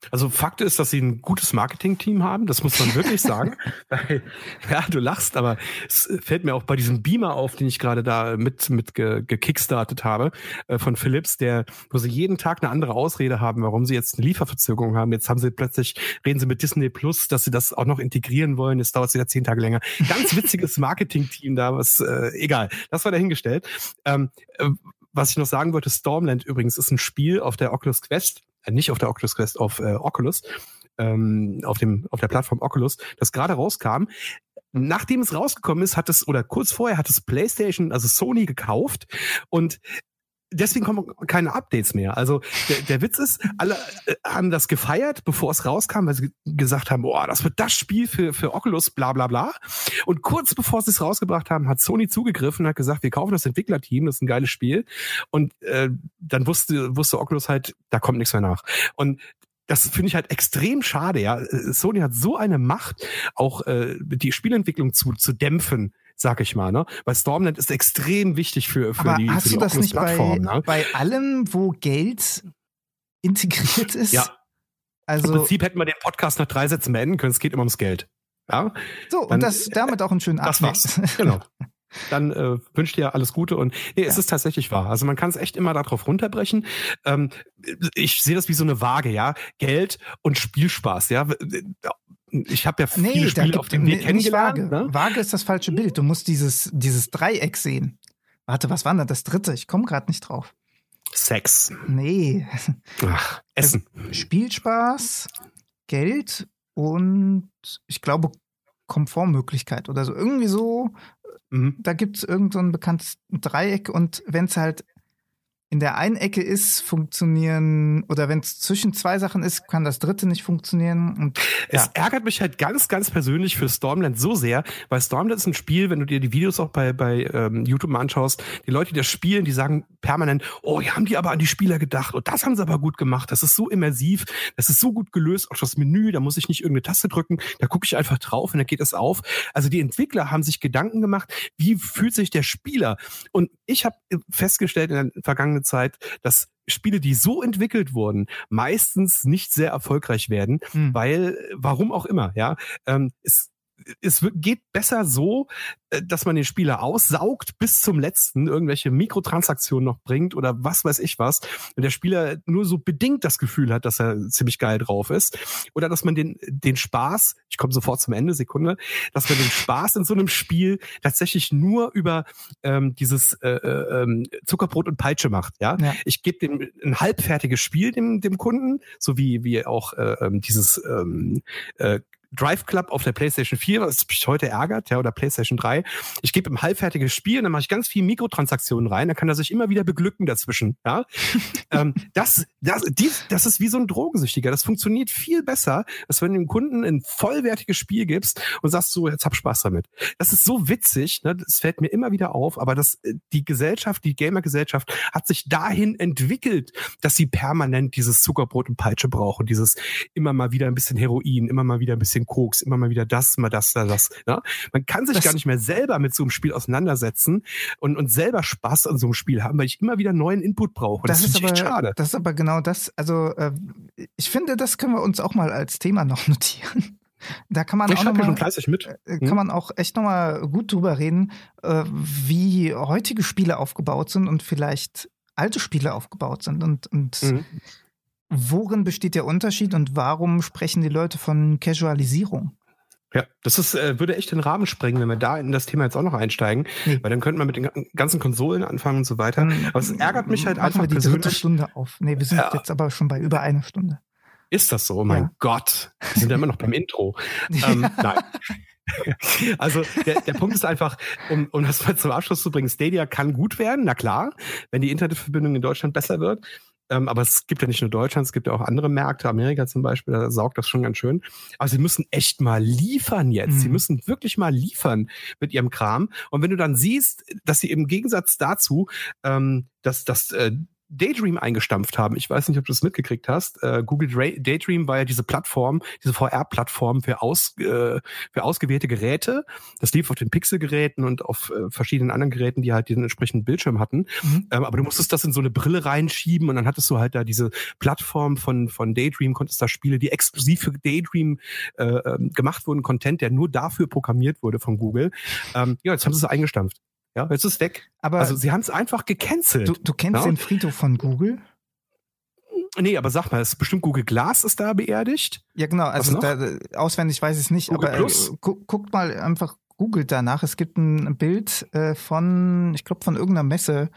Also Fakt ist, dass sie ein gutes Marketing-Team haben, das muss man wirklich sagen. Weil, ja, du lachst, aber es fällt mir auch bei diesem Beamer auf, den ich gerade da mit, mit ge, gekickstartet habe, äh, von Philips, der, wo sie jeden Tag eine andere Ausrede haben, warum sie jetzt eine Lieferverzögerung haben. Jetzt haben sie plötzlich, reden sie mit Disney Plus, dass sie das auch noch integrieren wollen. Jetzt dauert es wieder zehn Tage länger. Ganz witziges Marketing-Team da, was, äh, egal. Das war dahingestellt. Ähm, äh, was ich noch sagen wollte, Stormland übrigens ist ein Spiel auf der Oculus Quest, nicht auf der Oculus Quest, auf äh, Oculus, ähm, auf dem auf der Plattform Oculus, das gerade rauskam. Nachdem es rausgekommen ist, hat es oder kurz vorher hat es PlayStation, also Sony gekauft und deswegen kommen keine Updates mehr. Also der, der Witz ist, alle äh, haben das gefeiert, bevor es rauskam, weil sie ge- gesagt haben, boah, das wird das Spiel für, für Oculus, bla bla bla. Und kurz bevor sie es rausgebracht haben, hat Sony zugegriffen und hat gesagt, wir kaufen das Entwicklerteam, das ist ein geiles Spiel. Und äh, dann wusste, wusste Oculus halt, da kommt nichts mehr nach. Und das finde ich halt extrem schade, ja. Sony hat so eine Macht, auch äh, die Spielentwicklung zu, zu dämpfen, sag ich mal, ne? Weil Stormland ist extrem wichtig für, für Aber die, hast für die du das nicht bei, ne? bei allem, wo Geld integriert ist? Ja. Im Also, Prinzip hätten wir den Podcast nach drei Sätzen beenden können, es geht immer ums Geld. Ja, so, dann- und das damit auch einen schönen das Abschluss. war's. Genau. Dann äh, wünsche dir alles Gute und nee, es Ja. ist tatsächlich wahr. Also man kann es echt immer darauf runterbrechen. Ähm, ich sehe das wie so eine Waage, ja. Geld und Spielspaß, ja. Ich habe ja viele Nee, Spiele auf dem Weg kennengelernt. Waage. Ne? Waage ist das falsche Bild. Du musst dieses, dieses Dreieck sehen. Warte, was war denn das dritte? Ich komme gerade nicht drauf. Sex, Nee. Ach, Essen. Spielspaß, Geld und ich glaube Komfortmöglichkeit oder so. Irgendwie so, Mhm. da gibt es irgend so bekanntes Dreieck und wenn es halt in der einen Ecke ist, funktionieren, oder wenn es zwischen zwei Sachen ist, kann das dritte nicht funktionieren. Und Es ja, ärgert mich halt ganz, ganz persönlich für Stormland so sehr, weil Stormland ist ein Spiel, wenn du dir die Videos auch bei, bei ähm, YouTube anschaust, die Leute, die das spielen, die sagen permanent, oh, ja, haben die aber an die Spieler gedacht und das haben sie aber gut gemacht, das ist so immersiv, das ist so gut gelöst, auch das Menü, da muss ich nicht irgendeine Taste drücken, da gucke ich einfach drauf und dann geht es auf. Also die Entwickler haben sich Gedanken gemacht, wie fühlt sich der Spieler? Und ich habe festgestellt in der vergangenen Zeit, dass Spiele, die so entwickelt wurden, meistens nicht sehr erfolgreich werden, hm. weil, warum auch immer, ja, ähm, es, es geht besser so, äh, dass man den Spieler aussaugt bis zum letzten, irgendwelche Mikrotransaktionen noch bringt oder was weiß ich was, und der Spieler nur so bedingt das Gefühl hat, dass er ziemlich geil drauf ist, oder dass man den, den Spaß, ich komme sofort zum Ende, Sekunde, dass man den Spaß in so einem Spiel tatsächlich nur über ähm, dieses äh, äh, ähm, Zuckerbrot und Peitsche macht, ja. Ja. Ich gebe dem ein halbfertiges Spiel dem, dem Kunden, so wie, wie auch äh, ähm, dieses ähm, äh, Drive Club auf der PlayStation 4, was mich heute ärgert, ja, oder PlayStation 3. Ich gebe ihm halbfertiges Spiel und dann mache ich ganz viel Mikrotransaktionen rein, dann kann er sich immer wieder beglücken dazwischen, ja. ähm, das, das, die, das ist wie so ein Drogensüchtiger. Das funktioniert viel besser, als wenn du dem Kunden ein vollwertiges Spiel gibst und sagst so, jetzt hab Spaß damit. Das ist so witzig, ne? das fällt mir immer wieder auf, aber das, äh, die Gesellschaft, die Gamer-Gesellschaft hat sich dahin entwickelt, dass sie permanent dieses Zuckerbrot und Peitsche brauchen, dieses immer mal wieder ein bisschen Heroin, immer mal wieder ein bisschen Koks, immer mal wieder das, mal das, da das. Ne? Man kann sich Das- gar nicht mehr selber mit so einem Spiel auseinandersetzen und, und selber Spaß an so einem Spiel haben, weil ich immer wieder neuen Input brauche. Das, das ist aber, echt schade. das ist aber genau das. Also, äh, ich finde, das können wir uns auch mal als Thema noch notieren. Da kann man Ich auch noch mal, mit. äh, kann man auch echt noch mal gut drüber reden, äh, wie heutige Spiele aufgebaut sind und vielleicht alte Spiele aufgebaut sind und, und Mhm. Worin besteht der Unterschied und warum sprechen die Leute von Casualisierung? Ja, das ist, äh, würde echt den Rahmen sprengen, wenn wir da in das Thema jetzt auch noch einsteigen, Nee. weil dann könnten wir mit den ga- ganzen Konsolen anfangen und so weiter. Aber es ärgert mich halt einfach wir die dritte. Stunde auf. Nee, wir sind Ja. jetzt aber schon bei über einer Stunde. Ist das so? Oh mein Ja. Gott. Wir sind ja immer noch beim Intro. ähm, nein. Also der, der Punkt ist einfach, um, um das mal zum Abschluss zu bringen, Stadia kann gut werden, na klar, wenn die Internetverbindung in Deutschland besser wird. Ähm, aber es gibt ja nicht nur Deutschland, es gibt ja auch andere Märkte, Amerika zum Beispiel, da saugt das schon ganz schön. Aber sie müssen echt mal liefern jetzt. Sie Mhm. müssen wirklich mal liefern mit ihrem Kram. Und wenn du dann siehst, dass sie im Gegensatz dazu, ähm, dass das äh, Daydream eingestampft haben. Ich weiß nicht, ob du das mitgekriegt hast. Äh, Google Daydream war ja diese Plattform, diese VR-Plattform für, aus, äh, für ausgewählte Geräte. Das lief auf den Pixel-Geräten und auf äh, verschiedenen anderen Geräten, die halt diesen entsprechenden Bildschirm hatten. Mhm. Ähm, aber du musstest das in so eine Brille reinschieben und dann hattest du halt da diese Plattform von, von Daydream, konntest da Spiele, die exklusiv für Daydream äh, ähm, gemacht wurden, Content, der nur dafür programmiert wurde von Google. Ähm, ja, jetzt haben sie es eingestampft. Ja, jetzt ist es weg. Aber Also sie haben es einfach gecancelt. du, du kennst Ja. den Friedhof von Google? Nee, aber sag mal, ist bestimmt Google Glass ist da beerdigt? Ja, genau. Also da, auswendig weiß ich es nicht, Google aber Plus? äh, gu guckt mal einfach, googelt danach. Es gibt ein Bild äh, von, ich glaube, von irgendeiner Messe,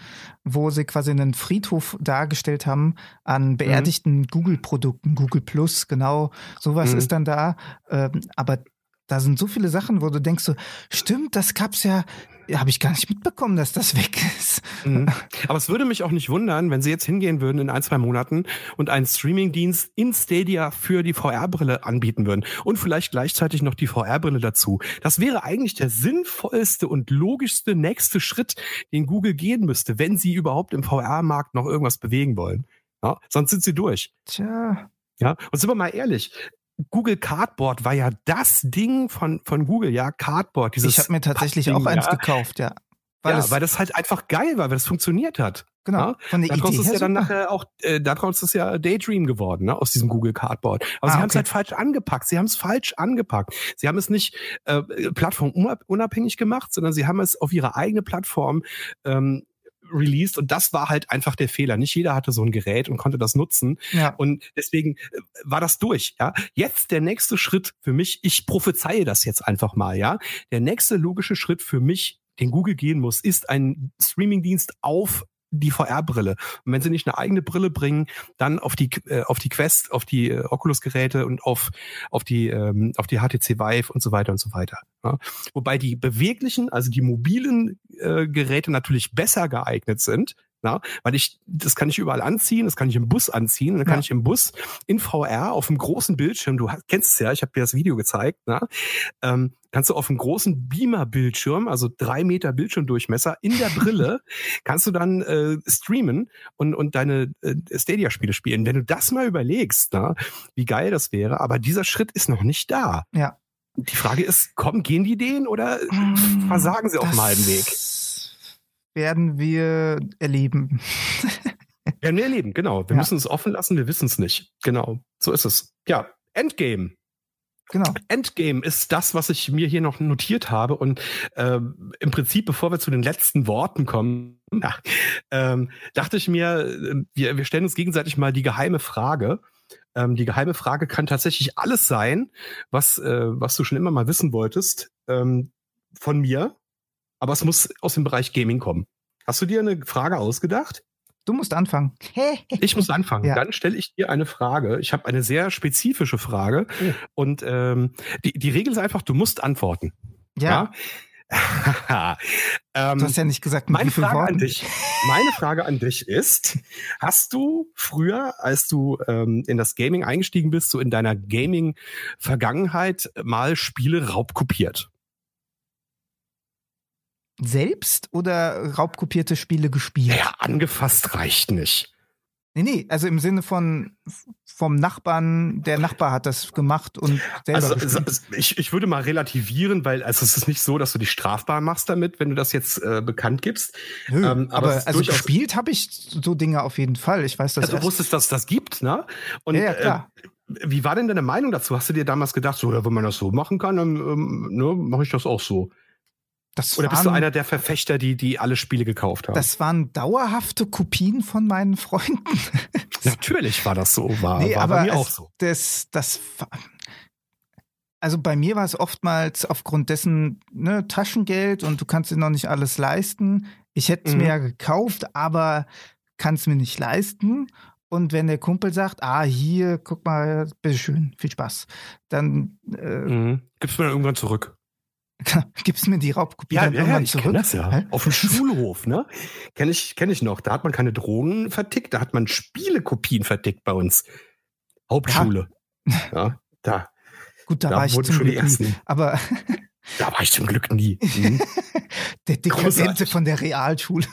wo sie quasi einen Friedhof dargestellt haben Mhm. an beerdigten Google-Produkten, Google Plus, genau. Sowas Mhm. ist dann da. Ähm, aber da sind so viele Sachen, wo du denkst so, stimmt, das gab's ja habe ich gar nicht mitbekommen, dass das weg ist. Mhm. Aber es würde mich auch nicht wundern, wenn sie jetzt hingehen würden in ein, zwei Monaten und einen Streamingdienst in Stadia für die VR-Brille anbieten würden und vielleicht gleichzeitig noch die VR-Brille dazu. Das wäre eigentlich der sinnvollste und logischste nächste Schritt, den Google gehen müsste, wenn sie überhaupt im VR-Markt noch irgendwas bewegen wollen. Ja, sonst sind sie durch. Tja, Ja, und sind wir mal ehrlich, Google Cardboard war ja das Ding von, von Google, ja, Cardboard. Dieses ich habe mir tatsächlich auch eins ja. gekauft, ja. Weil, ja, weil das halt einfach geil war, weil das funktioniert hat. Genau. Ja? Von der daraus Idee ist ja dann nachher auch, äh, daraus ist ja Daydream geworden, ne? aus diesem Google Cardboard. Aber ah, sie haben es halt falsch angepackt. Sie haben es falsch angepackt. Sie haben es nicht äh, plattformunabhängig gemacht, sondern sie haben es auf ihre eigene Plattform ähm, released und das war halt einfach der Fehler. Nicht jeder hatte so ein Gerät und konnte das nutzen. Ja. Und deswegen äh, war das durch. Ja, jetzt der nächste Schritt für mich. Ich prophezeie das jetzt einfach mal. Ja, der nächste logische Schritt für mich den Google gehen muss, ist ein Streamingdienst auf die VR-Brille. Und wenn sie nicht eine eigene Brille bringen, dann auf die äh, auf die Quest, auf die äh, Oculus-Geräte und auf auf die ähm, auf die HTC Vive und so weiter und so weiter. Ja. Wobei die beweglichen, also die mobilen äh, Geräte natürlich besser geeignet sind, na? Weil ich, das kann ich überall anziehen, das kann ich im Bus anziehen, dann kann ja. ich im Bus in VR auf einem großen Bildschirm, du kennst es ja, ich habe dir das Video gezeigt, na? Ähm, kannst du auf einem großen Beamer-Bildschirm, also drei Meter Bildschirmdurchmesser in der Brille, kannst du dann äh, streamen und, und deine äh, Stadia-Spiele spielen. Wenn du das mal überlegst, na, wie geil das wäre, aber dieser Schritt ist noch nicht da. Ja. Die Frage ist, kommen, gehen die Ideen oder mm, versagen sie auf dem halben Weg? Werden wir erleben. werden wir erleben, genau. Wir ja. müssen es offen lassen, wir wissen es nicht. Genau, so ist es. Ja, Endgame. Genau. Endgame ist das, was ich mir hier noch notiert habe. Und äh, im Prinzip, bevor wir zu den letzten Worten kommen, ja, ähm, dachte ich mir, äh, wir, wir stellen uns gegenseitig mal die geheime Frage. Ähm, die geheime Frage kann tatsächlich alles sein, was, äh, was du schon immer mal wissen wolltest, ähm, von mir aber es muss aus dem Bereich Gaming kommen. Hast du dir eine Frage ausgedacht? Du musst anfangen. ich muss anfangen. Ja. Dann stelle ich dir eine Frage. Ich habe eine sehr spezifische Frage. Oh. Und ähm, die, die Regel ist einfach, du musst antworten. Ja. ja? ähm, du hast ja nicht gesagt, meine Frage Worten. an dich. Meine Frage an dich ist: Hast du früher, als du ähm, in das Gaming eingestiegen bist, so in deiner Gaming-Vergangenheit mal Spiele raubkopiert? Selbst oder raubkopierte Spiele gespielt? Ja, angefasst reicht nicht. Nee, nee, also im Sinne von vom Nachbarn, der Nachbar hat das gemacht und selber also, gespielt. ich, ich würde mal relativieren, weil also es ist nicht so, dass du dich strafbar machst damit, wenn du das jetzt äh, bekannt gibst. Nö, ähm, aber, aber also gespielt habe ich so Dinge auf jeden Fall. Ich weiß, dass also du wusstest, dass es das gibt, ne? Und ja, ja klar. Äh, wie war denn deine Meinung dazu? Hast du dir damals gedacht, so, ja, wenn man das so machen kann, dann ähm, ne, mache ich das auch so? Das Oder waren, bist du einer der Verfechter, die, die alle Spiele gekauft haben? Das waren dauerhafte Kopien von meinen Freunden. Natürlich war das so, war, nee, war bei mir auch so. Das, das, also bei mir war es oftmals aufgrund dessen ne, Taschengeld und du kannst dir noch nicht alles leisten. Ich hätte es mhm. mir ja gekauft, aber kann es mir nicht leisten. Und wenn der Kumpel sagt, ah, hier, guck mal, bitteschön, viel Spaß, dann äh, mhm. gibst du mir dann irgendwann zurück. Gibst mir die Raubkopie ja, dann ja, ich zurück? Das ja. Hä? Auf dem Schulhof, ne? Kenne ich, kenn ich noch. Da hat man keine Drohnen vertickt, da hat man Spielekopien vertickt bei uns. Hauptschule. Ja, ja da. Gut, da, da war ich zum Glück nie. Aber da war ich zum Glück nie. Mhm. der Dekadente von der Realschule.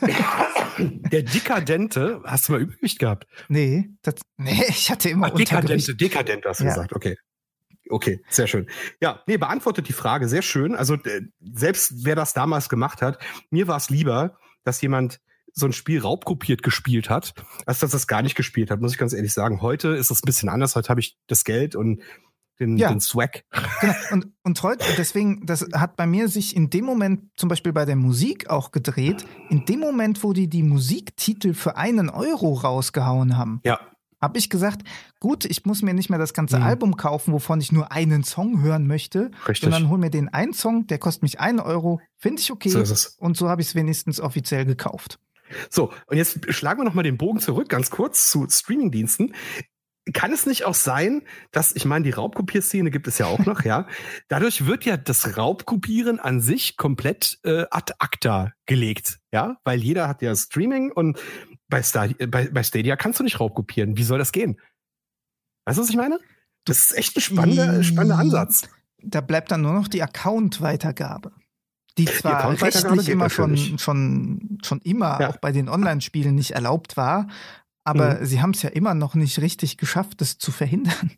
Der Dekadente, hast du mal Übergewicht gehabt? Nee, das, nee ich hatte immer Ach, Dekadente, Dekadente hast du ja. gesagt, okay. Okay, sehr schön. Ja, nee, beantwortet die Frage sehr schön. Also äh, selbst wer das damals gemacht hat, mir war es lieber, dass jemand so ein Spiel raubkopiert gespielt hat, als dass es gar nicht gespielt hat, muss ich ganz ehrlich sagen. Heute ist es ein bisschen anders. Heute habe ich das Geld und den, ja. den Swag. Genau. Und, und heute, deswegen, das hat bei mir sich in dem Moment, zum Beispiel bei der Musik auch gedreht, in dem Moment, wo die die Musiktitel für einen Euro rausgehauen haben. Ja habe ich gesagt, gut, ich muss mir nicht mehr das ganze mhm. Album kaufen, wovon ich nur einen Song hören möchte, Richtig. sondern hol mir den einen Song, der kostet mich einen Euro, finde ich okay. So ist es. Und so habe ich es wenigstens offiziell gekauft. So, und jetzt schlagen wir nochmal den Bogen zurück, ganz kurz zu Streamingdiensten. Kann es nicht auch sein, dass, ich meine, die Raubkopierszene gibt es ja auch noch, ja. Dadurch wird ja das Raubkopieren an sich komplett äh, ad acta gelegt, ja, weil jeder hat ja Streaming und bei Stadia, bei, bei Stadia kannst du nicht raubkopieren. Wie soll das gehen? Weißt du, was ich meine? Das ist echt ein spannender, spannender Ansatz. Da bleibt dann nur noch die Account-Weitergabe. Die zwar die rechtlich immer schon, schon, schon immer ja. auch bei den Online-Spielen nicht erlaubt war, aber mhm. sie haben es ja immer noch nicht richtig geschafft, das zu verhindern.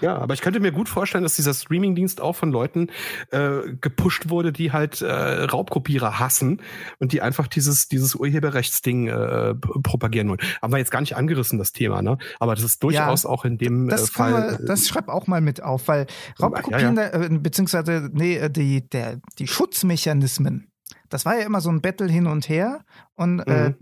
Ja, aber ich könnte mir gut vorstellen, dass dieser Streamingdienst auch von Leuten äh, gepusht wurde, die halt äh, Raubkopierer hassen und die einfach dieses, dieses Urheberrechtsding äh, propagieren wollen. Haben wir jetzt gar nicht angerissen, das Thema, ne? Aber das ist durchaus ja, auch in dem das äh, Fall. Wir, äh, das schreib auch mal mit auf, weil Raubkopien, ja, ja. Äh, beziehungsweise nee, äh, die, der, die Schutzmechanismen, das war ja immer so ein Battle hin und her und mhm. äh,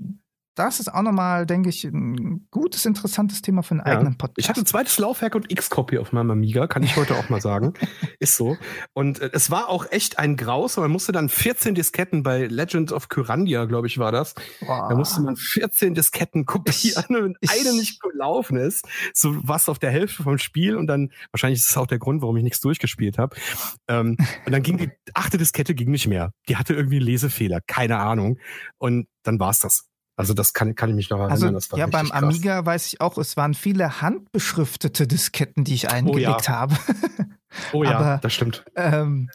das ist auch nochmal, denke ich, ein gutes, interessantes Thema für einen ja. eigenen Podcast. Ich hatte ein zweites Laufwerk und X-Copy auf meinem Amiga, kann ich heute auch mal sagen. Ist so. Und äh, es war auch echt ein Graus, man musste dann 14 Disketten bei Legend of Kyrandia, glaube ich, war das. Boah. Da musste man 14 Disketten kopieren und ich, eine nicht gelaufen ist. So was auf der Hälfte vom Spiel und dann, wahrscheinlich ist es auch der Grund, warum ich nichts durchgespielt habe. Ähm, und dann ging die achte Diskette ging nicht mehr. Die hatte irgendwie Lesefehler, keine Ahnung. Und dann war's das. Also das kann, kann ich mich noch erinnern. Also, ja, beim krass. Amiga weiß ich auch, es waren viele handbeschriftete Disketten, die ich eingelegt oh, ja. habe. oh ja, Aber, das stimmt. Ähm,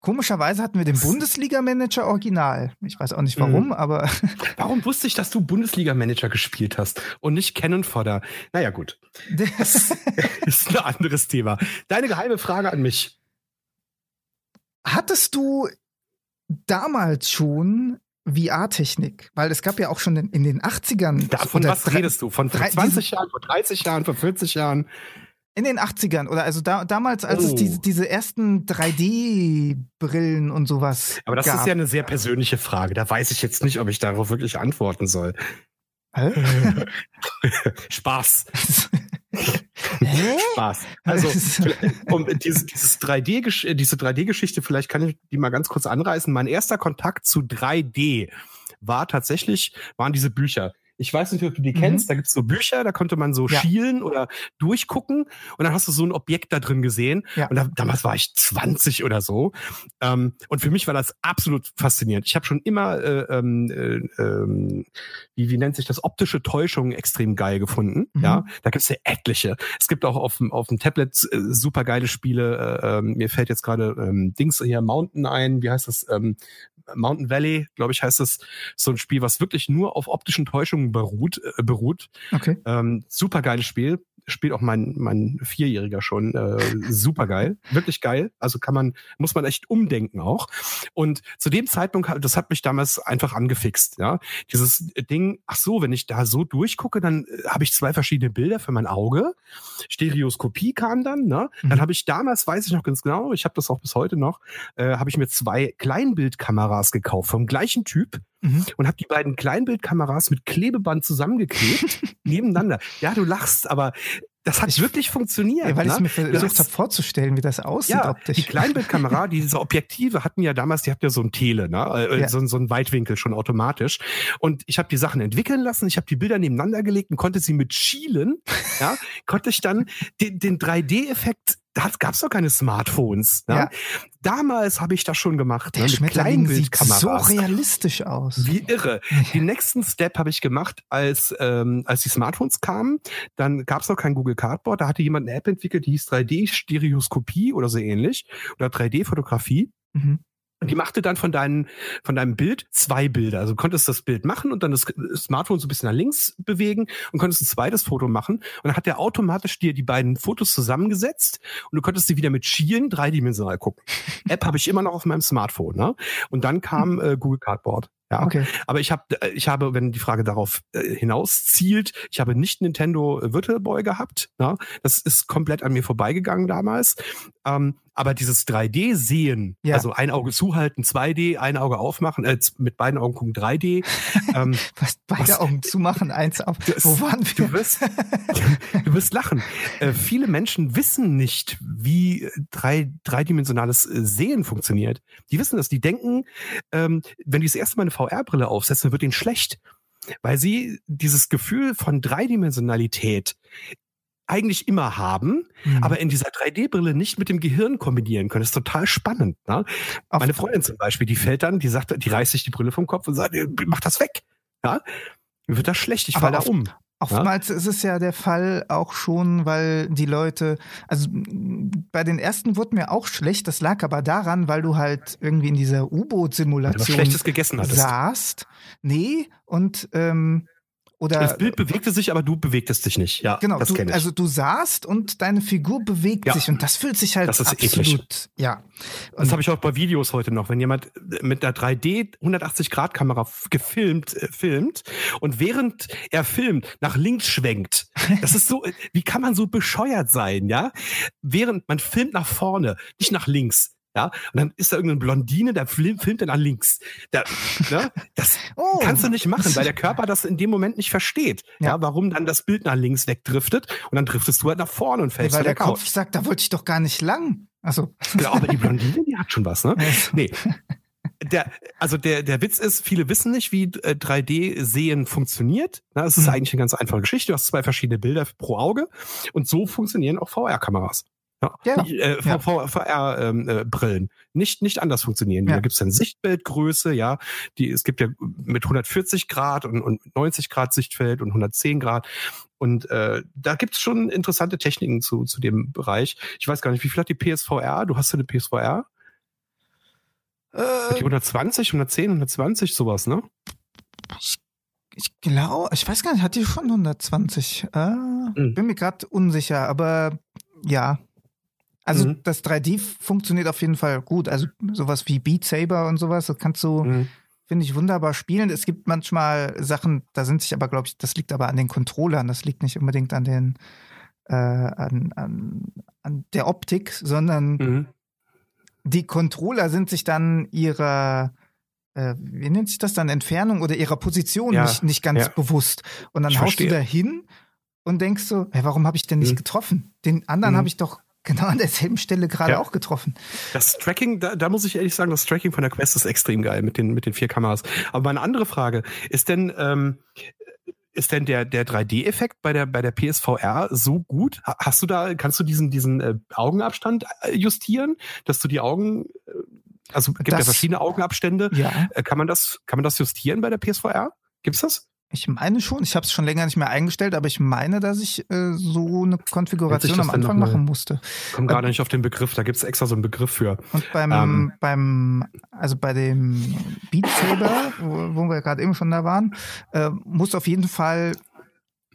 komischerweise hatten wir den Bundesliga-Manager original. Ich weiß auch nicht warum, mhm. aber. Warum wusste ich, dass du Bundesliga-Manager gespielt hast und nicht Cannon Fodder? Naja, gut. Das ist ein anderes Thema. Deine geheime Frage an mich. Hattest du damals schon VR-Technik, weil es gab ja auch schon in, in den 80ern. Da, von was redest du? Von vor 20 Jahren, vor 30 Jahren, vor 40 Jahren? In den 80ern oder also da, damals, als oh. es diese, diese ersten 3D-Brillen und sowas. Aber das gab. ist ja eine sehr persönliche Frage. Da weiß ich jetzt nicht, ob ich darauf wirklich antworten soll. Spaß. Spaß. Also um dieses, dieses 3D, diese 3D-Geschichte, vielleicht kann ich die mal ganz kurz anreißen. Mein erster Kontakt zu 3D war tatsächlich, waren diese Bücher. Ich weiß nicht, ob du die mhm. kennst. Da gibt's so Bücher, da konnte man so ja. schielen oder durchgucken und dann hast du so ein Objekt da drin gesehen. Ja. Und da, damals war ich 20 oder so. Ähm, und für mich war das absolut faszinierend. Ich habe schon immer, äh, ähm, äh, äh, wie, wie nennt sich das, optische Täuschung extrem geil gefunden. Mhm. Ja, da gibt's ja etliche. Es gibt auch auf dem, auf dem Tablet äh, super geile Spiele. Äh, ähm, mir fällt jetzt gerade ähm, Dings hier Mountain ein. Wie heißt das? Mountain Valley, glaube ich, heißt es, so ein Spiel, was wirklich nur auf optischen Täuschungen beruht. Äh, beruht. Okay. Ähm, super geiles Spiel spielt auch mein, mein Vierjähriger schon. Äh, super geil, wirklich geil. Also kann man, muss man echt umdenken auch. Und zu dem Zeitpunkt, das hat mich damals einfach angefixt. Ja, dieses Ding. Ach so, wenn ich da so durchgucke, dann äh, habe ich zwei verschiedene Bilder für mein Auge. Stereoskopie kam dann. Ne? Mhm. Dann habe ich damals, weiß ich noch ganz genau, ich habe das auch bis heute noch, äh, habe ich mir zwei Kleinbildkameras gekauft vom gleichen Typ mhm. und habe die beiden Kleinbildkameras mit Klebeband zusammengeklebt nebeneinander. Ja, du lachst, aber das hat wirklich funktioniert. Ja, weil ne? ich mir versucht habe vorzustellen, wie das aussieht ja, optisch. Die Kleinbildkamera, diese Objektive hatten ja damals, die hatten ja so ein Tele, ne? Äh, ja. so, so ein Weitwinkel schon automatisch. Und ich habe die Sachen entwickeln lassen, ich habe die Bilder nebeneinander gelegt und konnte sie mit Schielen, ja, konnte ich dann den, den 3D-Effekt da gab es doch keine Smartphones. Ne? Ja. Damals habe ich das schon gemacht. Der ne? Mit Kleinbildkameras. Sieht so realistisch aus. Wie irre. Ja. Den nächsten Step habe ich gemacht, als ähm, als die Smartphones kamen. Dann gab es noch kein Google Cardboard. Da hatte jemand eine App entwickelt, die hieß 3D-Stereoskopie oder so ähnlich oder 3D-Fotografie. Mhm. Und die machte dann von, deinem von deinem Bild zwei Bilder. Also du konntest das Bild machen und dann das Smartphone so ein bisschen nach links bewegen und konntest ein zweites Foto machen. Und dann hat der automatisch dir die beiden Fotos zusammengesetzt und du konntest sie wieder mit Schielen dreidimensional gucken. App habe ich immer noch auf meinem Smartphone. Ne? Und dann kam äh, Google Cardboard. Ja, okay. Aber ich habe, äh, ich habe, wenn die Frage darauf äh, hinaus zielt, ich habe nicht Nintendo Virtual Boy gehabt. Ne? Das ist komplett an mir vorbeigegangen damals. Ähm, aber dieses 3D-Sehen, ja. also ein Auge zuhalten, 2D, ein Auge aufmachen, äh, mit beiden Augen gucken, 3D. Ähm, was, beide was, Augen zumachen, eins auf. Das, Wo waren wir? Du wirst, du wirst lachen. Äh, viele Menschen wissen nicht, wie drei, dreidimensionales äh, Sehen funktioniert. Die wissen das. Die denken, ähm, wenn die das erste Mal eine VR-Brille aufsetzen, wird ihnen schlecht weil sie dieses Gefühl von Dreidimensionalität eigentlich immer haben, mhm. aber in dieser 3D-Brille nicht mit dem Gehirn kombinieren können. Das ist total spannend. Ne? Meine Freundin zum Beispiel, die fällt dann, die sagt, die reißt sich die Brille vom Kopf und sagt, mach das weg. Ja? Mir wird das schlecht, ich falle da um. Oftmals ja? ist es ja der Fall auch schon, weil die Leute, also bei den ersten wurde mir auch schlecht, das lag aber daran, weil du halt irgendwie in dieser U-Boot-Simulation gegessen saßt. Nee, und ähm, Oder das Bild bewegte sich, aber du bewegtest dich nicht. Ja, genau. das Du, kenne ich. also du saßt und deine Figur bewegt Ja. sich und das fühlt sich halt Das ist absolut. eklig. Ja. Das habe ich auch bei Videos heute noch. Wenn jemand mit einer 3D 180-Grad-Kamera f- gefilmt äh, filmt und während er filmt nach links schwenkt, das ist so, wie kann man so bescheuert sein, ja? Während man filmt nach vorne, nicht nach links. Ja, und dann ist da irgendeine Blondine, der film- filmt er nach links. Da, ne? Das Oh. kannst du nicht machen, weil der Körper das in dem Moment nicht versteht. Ja, Ja. warum dann das Bild nach links wegdriftet und dann driftest du halt nach vorne und fällst weil von der der Couch. Kopf sagt, da wollte ich doch gar nicht lang. Also, Genau, aber die Blondine, die hat schon was, ne? Nee. Der, also der, der Witz ist, viele wissen nicht, wie äh, 3D-Sehen funktioniert. Na, es ist Mhm. eigentlich eine ganz einfache Geschichte. Du hast zwei verschiedene Bilder pro Auge und so funktionieren auch VR-Kameras. Ja, Ja. Äh, Ja. VR-Brillen. Äh, Brillen. nicht, nicht anders funktionieren. Ja. Da gibt es dann Sichtbildgröße, ja. Die, es gibt ja mit 140 Grad und, und 90 Grad Sichtfeld und 110 Grad. Und äh, da gibt's schon interessante Techniken zu, zu dem Bereich. Ich weiß gar nicht, wie viel hat die PSVR? Du hast ja eine PSVR? Hat die äh, 120, 110, 120, sowas, ne? ich glaube, ich weiß gar nicht, hat die schon 120? Äh, Mhm. Bin mir gerade unsicher, aber ja. Also Mhm. das 3D funktioniert auf jeden Fall gut. Also sowas wie Beat Saber und sowas, das kannst du, Mhm. finde ich, wunderbar spielen. Es gibt manchmal Sachen, da sind sich aber, glaube ich, das liegt aber an den Controllern, das liegt nicht unbedingt an den äh, an, an, an der Optik, sondern Mhm. die Controller sind sich dann ihrer, äh, wie nennt sich das dann, Entfernung oder ihrer Position Ja, nicht, nicht ganz ja. bewusst. Und dann Ich haust verstehe. du da hin und denkst so, hey, warum habe ich denn nicht Mhm. getroffen? Den anderen Mhm. habe ich doch genau an derselben Stelle gerade Ja. auch getroffen. Das Tracking, da, da muss ich ehrlich sagen, das Tracking von der Quest ist extrem geil mit den, mit den vier Kameras. Aber meine andere Frage, ist denn, ähm, ist denn der, der 3D-Effekt bei der, bei der PSVR so gut? Ha- Hast du da, kannst du diesen, diesen äh, Augenabstand äh, justieren, dass du die Augen, äh, also gibt ja Das- verschiedene Augenabstände. Ja, Äh, kann man das, kann man das justieren bei der PSVR? Gibt's das? Ich meine schon. Ich habe es schon länger nicht mehr eingestellt, aber ich meine, dass ich äh, so eine Konfiguration am Anfang machen musste. Komm gerade nicht auf den Begriff, da gibt's extra so einen Begriff für. Und beim, Ähm. beim, also bei dem Beat Saber, wo, wo wir gerade eben schon da waren, äh, muss auf jeden Fall,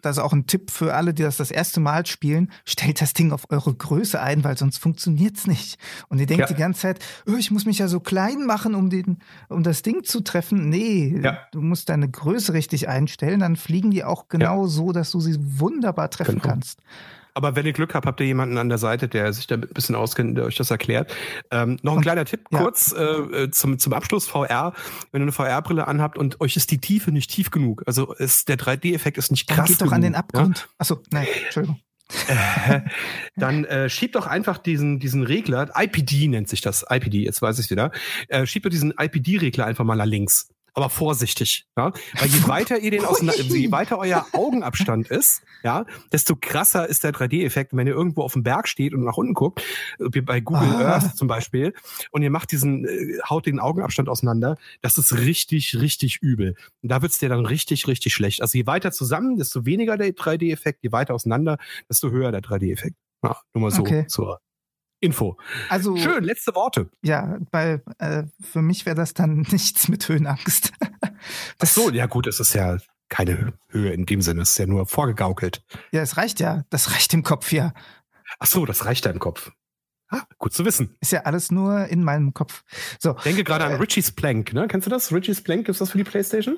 das ist auch ein Tipp für alle, die das das erste Mal spielen, stellt das Ding auf eure Größe ein, weil sonst funktioniert's nicht. Und ihr denkt Ja. die ganze Zeit, oh, ich muss mich ja so klein machen, um den, um das Ding zu treffen. Nee, Ja. du musst deine Größe richtig einstellen, dann fliegen die auch genau so, dass du sie wunderbar treffen Genau. kannst. Aber wenn ihr Glück habt, habt ihr jemanden an der Seite, der sich da ein bisschen auskennt, der euch das erklärt. Ähm, noch ein kleiner Tipp ja. kurz äh, äh, zum, zum Abschluss VR. Wenn ihr eine VR-Brille anhabt und euch ist die Tiefe nicht tief genug, also ist, der 3D-Effekt ist nicht Dann krass geht doch genug, an den Abgrund. Achso, nein, Entschuldigung. Ja? Dann äh, schiebt doch einfach diesen, diesen Regler, IPD nennt sich das, IPD, jetzt weiß ich wieder, äh, schiebt doch diesen IPD-Regler einfach mal nach links. Aber vorsichtig, ja. Weil je weiter ihr den auseinander, je weiter euer Augenabstand ist, ja, desto krasser ist der 3D-Effekt. Wenn ihr irgendwo auf dem Berg steht und nach unten guckt, wie bei Google Ah. Earth zum Beispiel, und ihr macht diesen, äh, haut den Augenabstand auseinander, das ist richtig, richtig übel. Und da wird's dir dann richtig, richtig schlecht. Also je weiter zusammen, desto weniger der 3D-Effekt, je weiter auseinander, desto höher der 3D-Effekt. Ja, nur mal so Okay. zur Info. Also, Schön, letzte Worte. Ja, bei, äh, für mich wäre das dann nichts mit Höhenangst. Ach so, ja gut, es ist ja keine Höhe in dem Sinne, es ist ja nur vorgegaukelt. Ja, es reicht ja. Das reicht im Kopf ja. Ach so, das reicht da im Kopf. Ah, gut zu wissen. Ist ja alles nur in meinem Kopf. So, Denke gerade an Äh. Richie's Plank, ne? Kennst du das? Richie's Plank, gibt's das für die Playstation?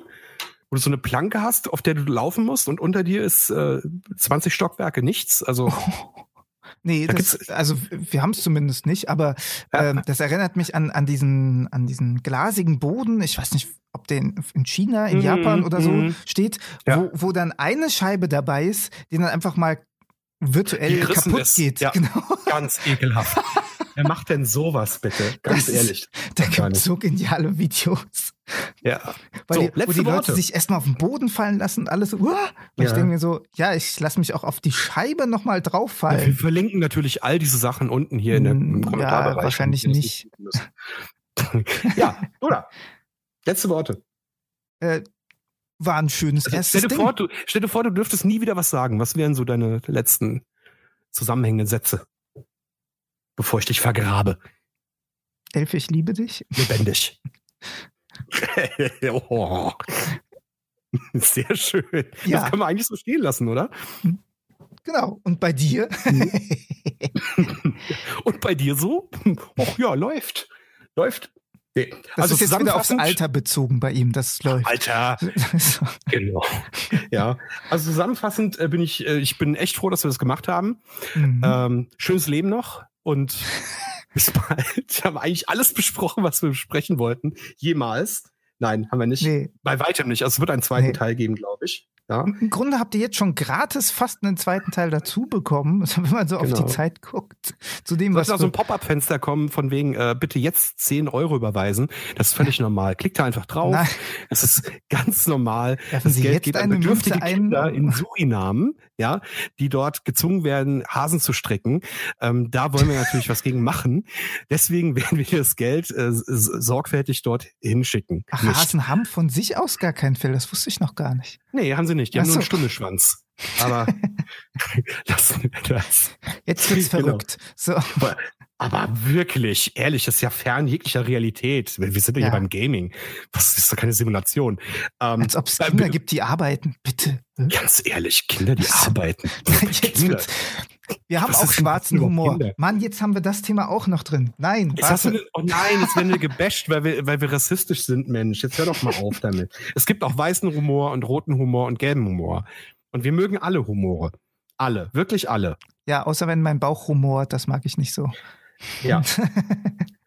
Wo du so eine Planke hast, auf der du laufen musst und unter dir ist äh, 20 Stockwerke nichts. Also nee, Da das, also wir haben es zumindest nicht, aber ähm, das erinnert mich an, an, diesen, an diesen glasigen Boden. Ich weiß nicht, ob der in, in China, in Mhm, Japan oder so mhm. steht, Ja. wo, wo dann eine Scheibe dabei ist, die dann einfach mal virtuell kaputt ist. geht. Ja. Genau. ganz ekelhaft. Wer macht denn sowas bitte? Ganz Das ist- ehrlich. Da Gar gibt es so geniale Videos. Ja. Weil So, die, wo letzte die Leute Worte. sich erstmal auf den Boden fallen lassen und alles so, uah! Und ich Ja. denke mir so, ja, ich lasse mich auch auf die Scheibe nochmal Ja, wir verlinken natürlich all diese Sachen unten hier in der, im Hm, Kommentarbereich. ja, wahrscheinlich nicht. ja, oder? Letzte Worte. Äh, war ein schönes Also, erstes stell, dir Ding. vor, du, stell dir vor, du dürftest nie wieder was sagen. Was wären so deine letzten zusammenhängenden Sätze? Bevor ich dich vergrabe. Elf, ich liebe dich. Lebendig. oh. Sehr schön. Ja. Das können wir eigentlich so stehen lassen, oder? Genau. Und bei dir? Und bei dir so? Och ja, läuft. Läuft. Nee. Das also ist jetzt wieder aufs zusammenfassend- Alter bezogen bei ihm, das läuft. Alter, So. genau. Ja, also zusammenfassend äh, bin ich, äh, ich bin echt froh, dass wir das gemacht haben. Mhm. Ähm, schönes Leben noch und bis bald. Wir haben eigentlich alles besprochen, was wir besprechen wollten. Jemals. Nein, haben wir nicht. nee. Bei weitem nicht. Also es wird einen zweiten Nee. Teil geben, glaube ich. Ja. Im Grunde habt ihr jetzt schon gratis fast einen zweiten Teil dazu bekommen, also wenn man so auf Genau. die Zeit guckt. Zu dem, Soll was da so ein Pop-up-Fenster kommen, von wegen, äh, bitte jetzt 10 Euro überweisen. Das ist völlig normal. Klickt da einfach drauf. Nein. Das ist ganz normal. Werfen Das Sie Geld jetzt geht an bedürftige ein? Kinder in Suriname, ja, die dort gezwungen werden, Hasen zu strecken. Ähm, da wollen wir natürlich was gegen machen. Deswegen werden wir das Geld äh, sorgfältig dort hinschicken. Ach. Hasen haben von sich aus gar keinen Fell, das wusste ich noch gar nicht. Nee, haben sie nicht. Die haben Ach nur einen so. Stundeschwanz. Aber lassen wir das. Jetzt wird's Genau. verrückt. So. Aber, aber wirklich, ehrlich, das ist ja fern jeglicher Realität. Wir wir sind ja, Ja. hier beim Gaming. Das ist doch keine Simulation. Ähm, Als ob es bei- Kinder gibt, die arbeiten. Bitte. Ganz ehrlich, Kinder, die Was? arbeiten. Jetzt Kinder. wird's. Wir haben Was auch denn schwarzen Humor. Kinder? Mann, jetzt haben wir das Thema auch noch drin. Nein, ne- oh nein, jetzt werden wir gebasht, weil wir, weil wir rassistisch sind, Mensch. Jetzt hör doch mal auf damit. Es gibt auch weißen Humor und roten Humor und gelben Humor. Und wir mögen alle Humore. Alle, wirklich alle. Ja, außer wenn mein Bauch rumort, das mag ich nicht so. Ja.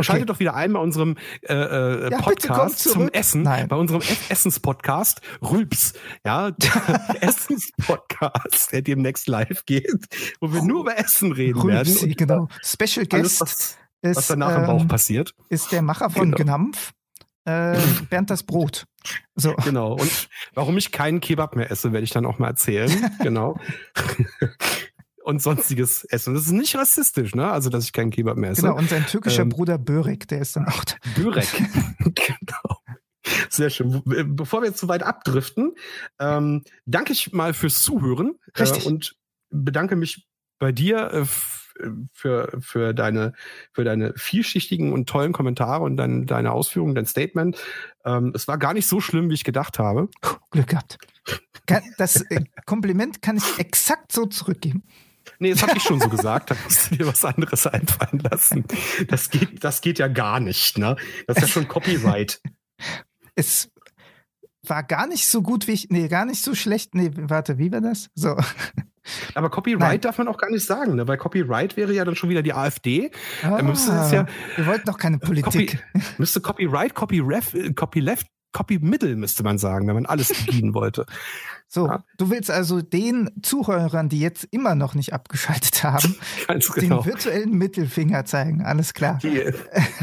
Schaltet doch wieder ein bei unserem äh, äh, Ja, Podcast zum. Essen, Nein. bei unserem Ess- Essens-Podcast Rülps, ja, der Essens-Podcast, der demnächst live geht, wo wir nur über Essen reden werden. Rülpsi, und genau. Special Alles, Guest was, ist, was danach im Bauch ähm, passiert. ist der Macher von Genau. Gnampf, äh, Bernd das Brot. So. Genau. Und warum ich keinen Kebab mehr esse, werde ich dann auch mal erzählen. genau. Und sonstiges Essen. Das ist nicht rassistisch, ne? Also, dass ich keinen Kebab mehr esse. Genau, und sein türkischer Ähm, Bruder Börek, der ist dann auch da. Börek. genau. Sehr schön. Äh, Bevor wir jetzt so weit abdriften, ähm, danke ich mal fürs Zuhören Richtig. Äh, und bedanke mich bei dir äh, äh, für, für, deine, für deine vielschichtigen und tollen Kommentare und dein, deine Ausführungen, dein Statement. Ähm, es war gar nicht so schlimm, wie ich gedacht habe. Glück gehabt. Das äh, Kompliment kann ich exakt so zurückgeben. Nee, das habe ich schon so gesagt. Da musst du dir was anderes einfallen lassen. Das geht, das geht ja gar nicht, ne? Das ist ja schon Copyright. Es war gar nicht so gut wie ich, nee, gar nicht so schlecht. Nee, warte, wie war das? So. Aber Copyright Nein. darf man auch gar nicht sagen, ne? Weil Copyright wäre ja dann schon wieder die AfD. Ah, Dann müsste es ja wir wollten doch keine Politik. Copy, müsste Copyright, Copy Ref, äh, Copy Middle müsste man sagen, wenn man alles bedienen wollte. So, Ja. du willst also den Zuhörern, die jetzt immer noch nicht abgeschaltet haben, Ganz den genau. virtuellen Mittelfinger zeigen. Alles klar. Die,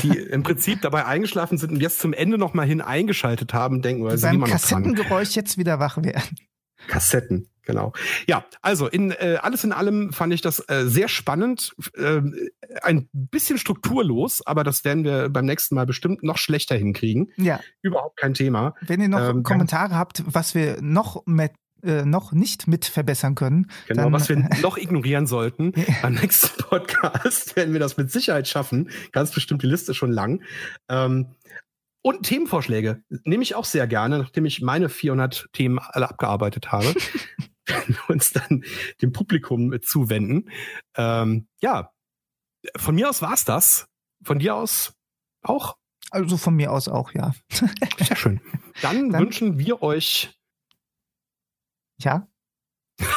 die im Prinzip dabei eingeschlafen sind und jetzt zum Ende noch mal hin eingeschaltet haben, denken wir, Die sind immer noch dran. Kassettengeräusch jetzt wieder wach werden. Kassetten, genau. Ja, also in äh, alles in allem fand ich das äh, sehr spannend, äh, ein bisschen strukturlos, aber das werden wir beim nächsten Mal bestimmt noch schlechter hinkriegen. Ja, Überhaupt kein Thema. wenn ihr noch Ähm, Kommentare habt, was wir noch mit, äh, noch nicht mit verbessern können, Genau, dann, was wir noch ignorieren sollten. Beim nächsten Podcast werden wir das mit Sicherheit schaffen. Ganz bestimmt die Liste ist schon lang. Ähm, und Themenvorschläge nehme ich auch sehr gerne, nachdem ich meine 400 Themen alle abgearbeitet habe. werden wir uns dann dem Publikum zuwenden. Ähm, ja, von mir aus war's das. Von dir aus auch? also von mir aus auch, ja. Sehr schön. Dann, Dann- wünschen wir euch Ja.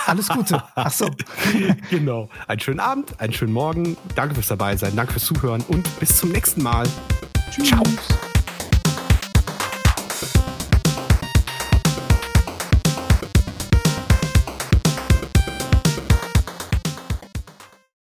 Alles Gute. Ach so. genau. Einen schönen Abend, einen schönen Morgen. Danke fürs Dabeisein, danke fürs Zuhören und bis zum nächsten Mal. Ciao.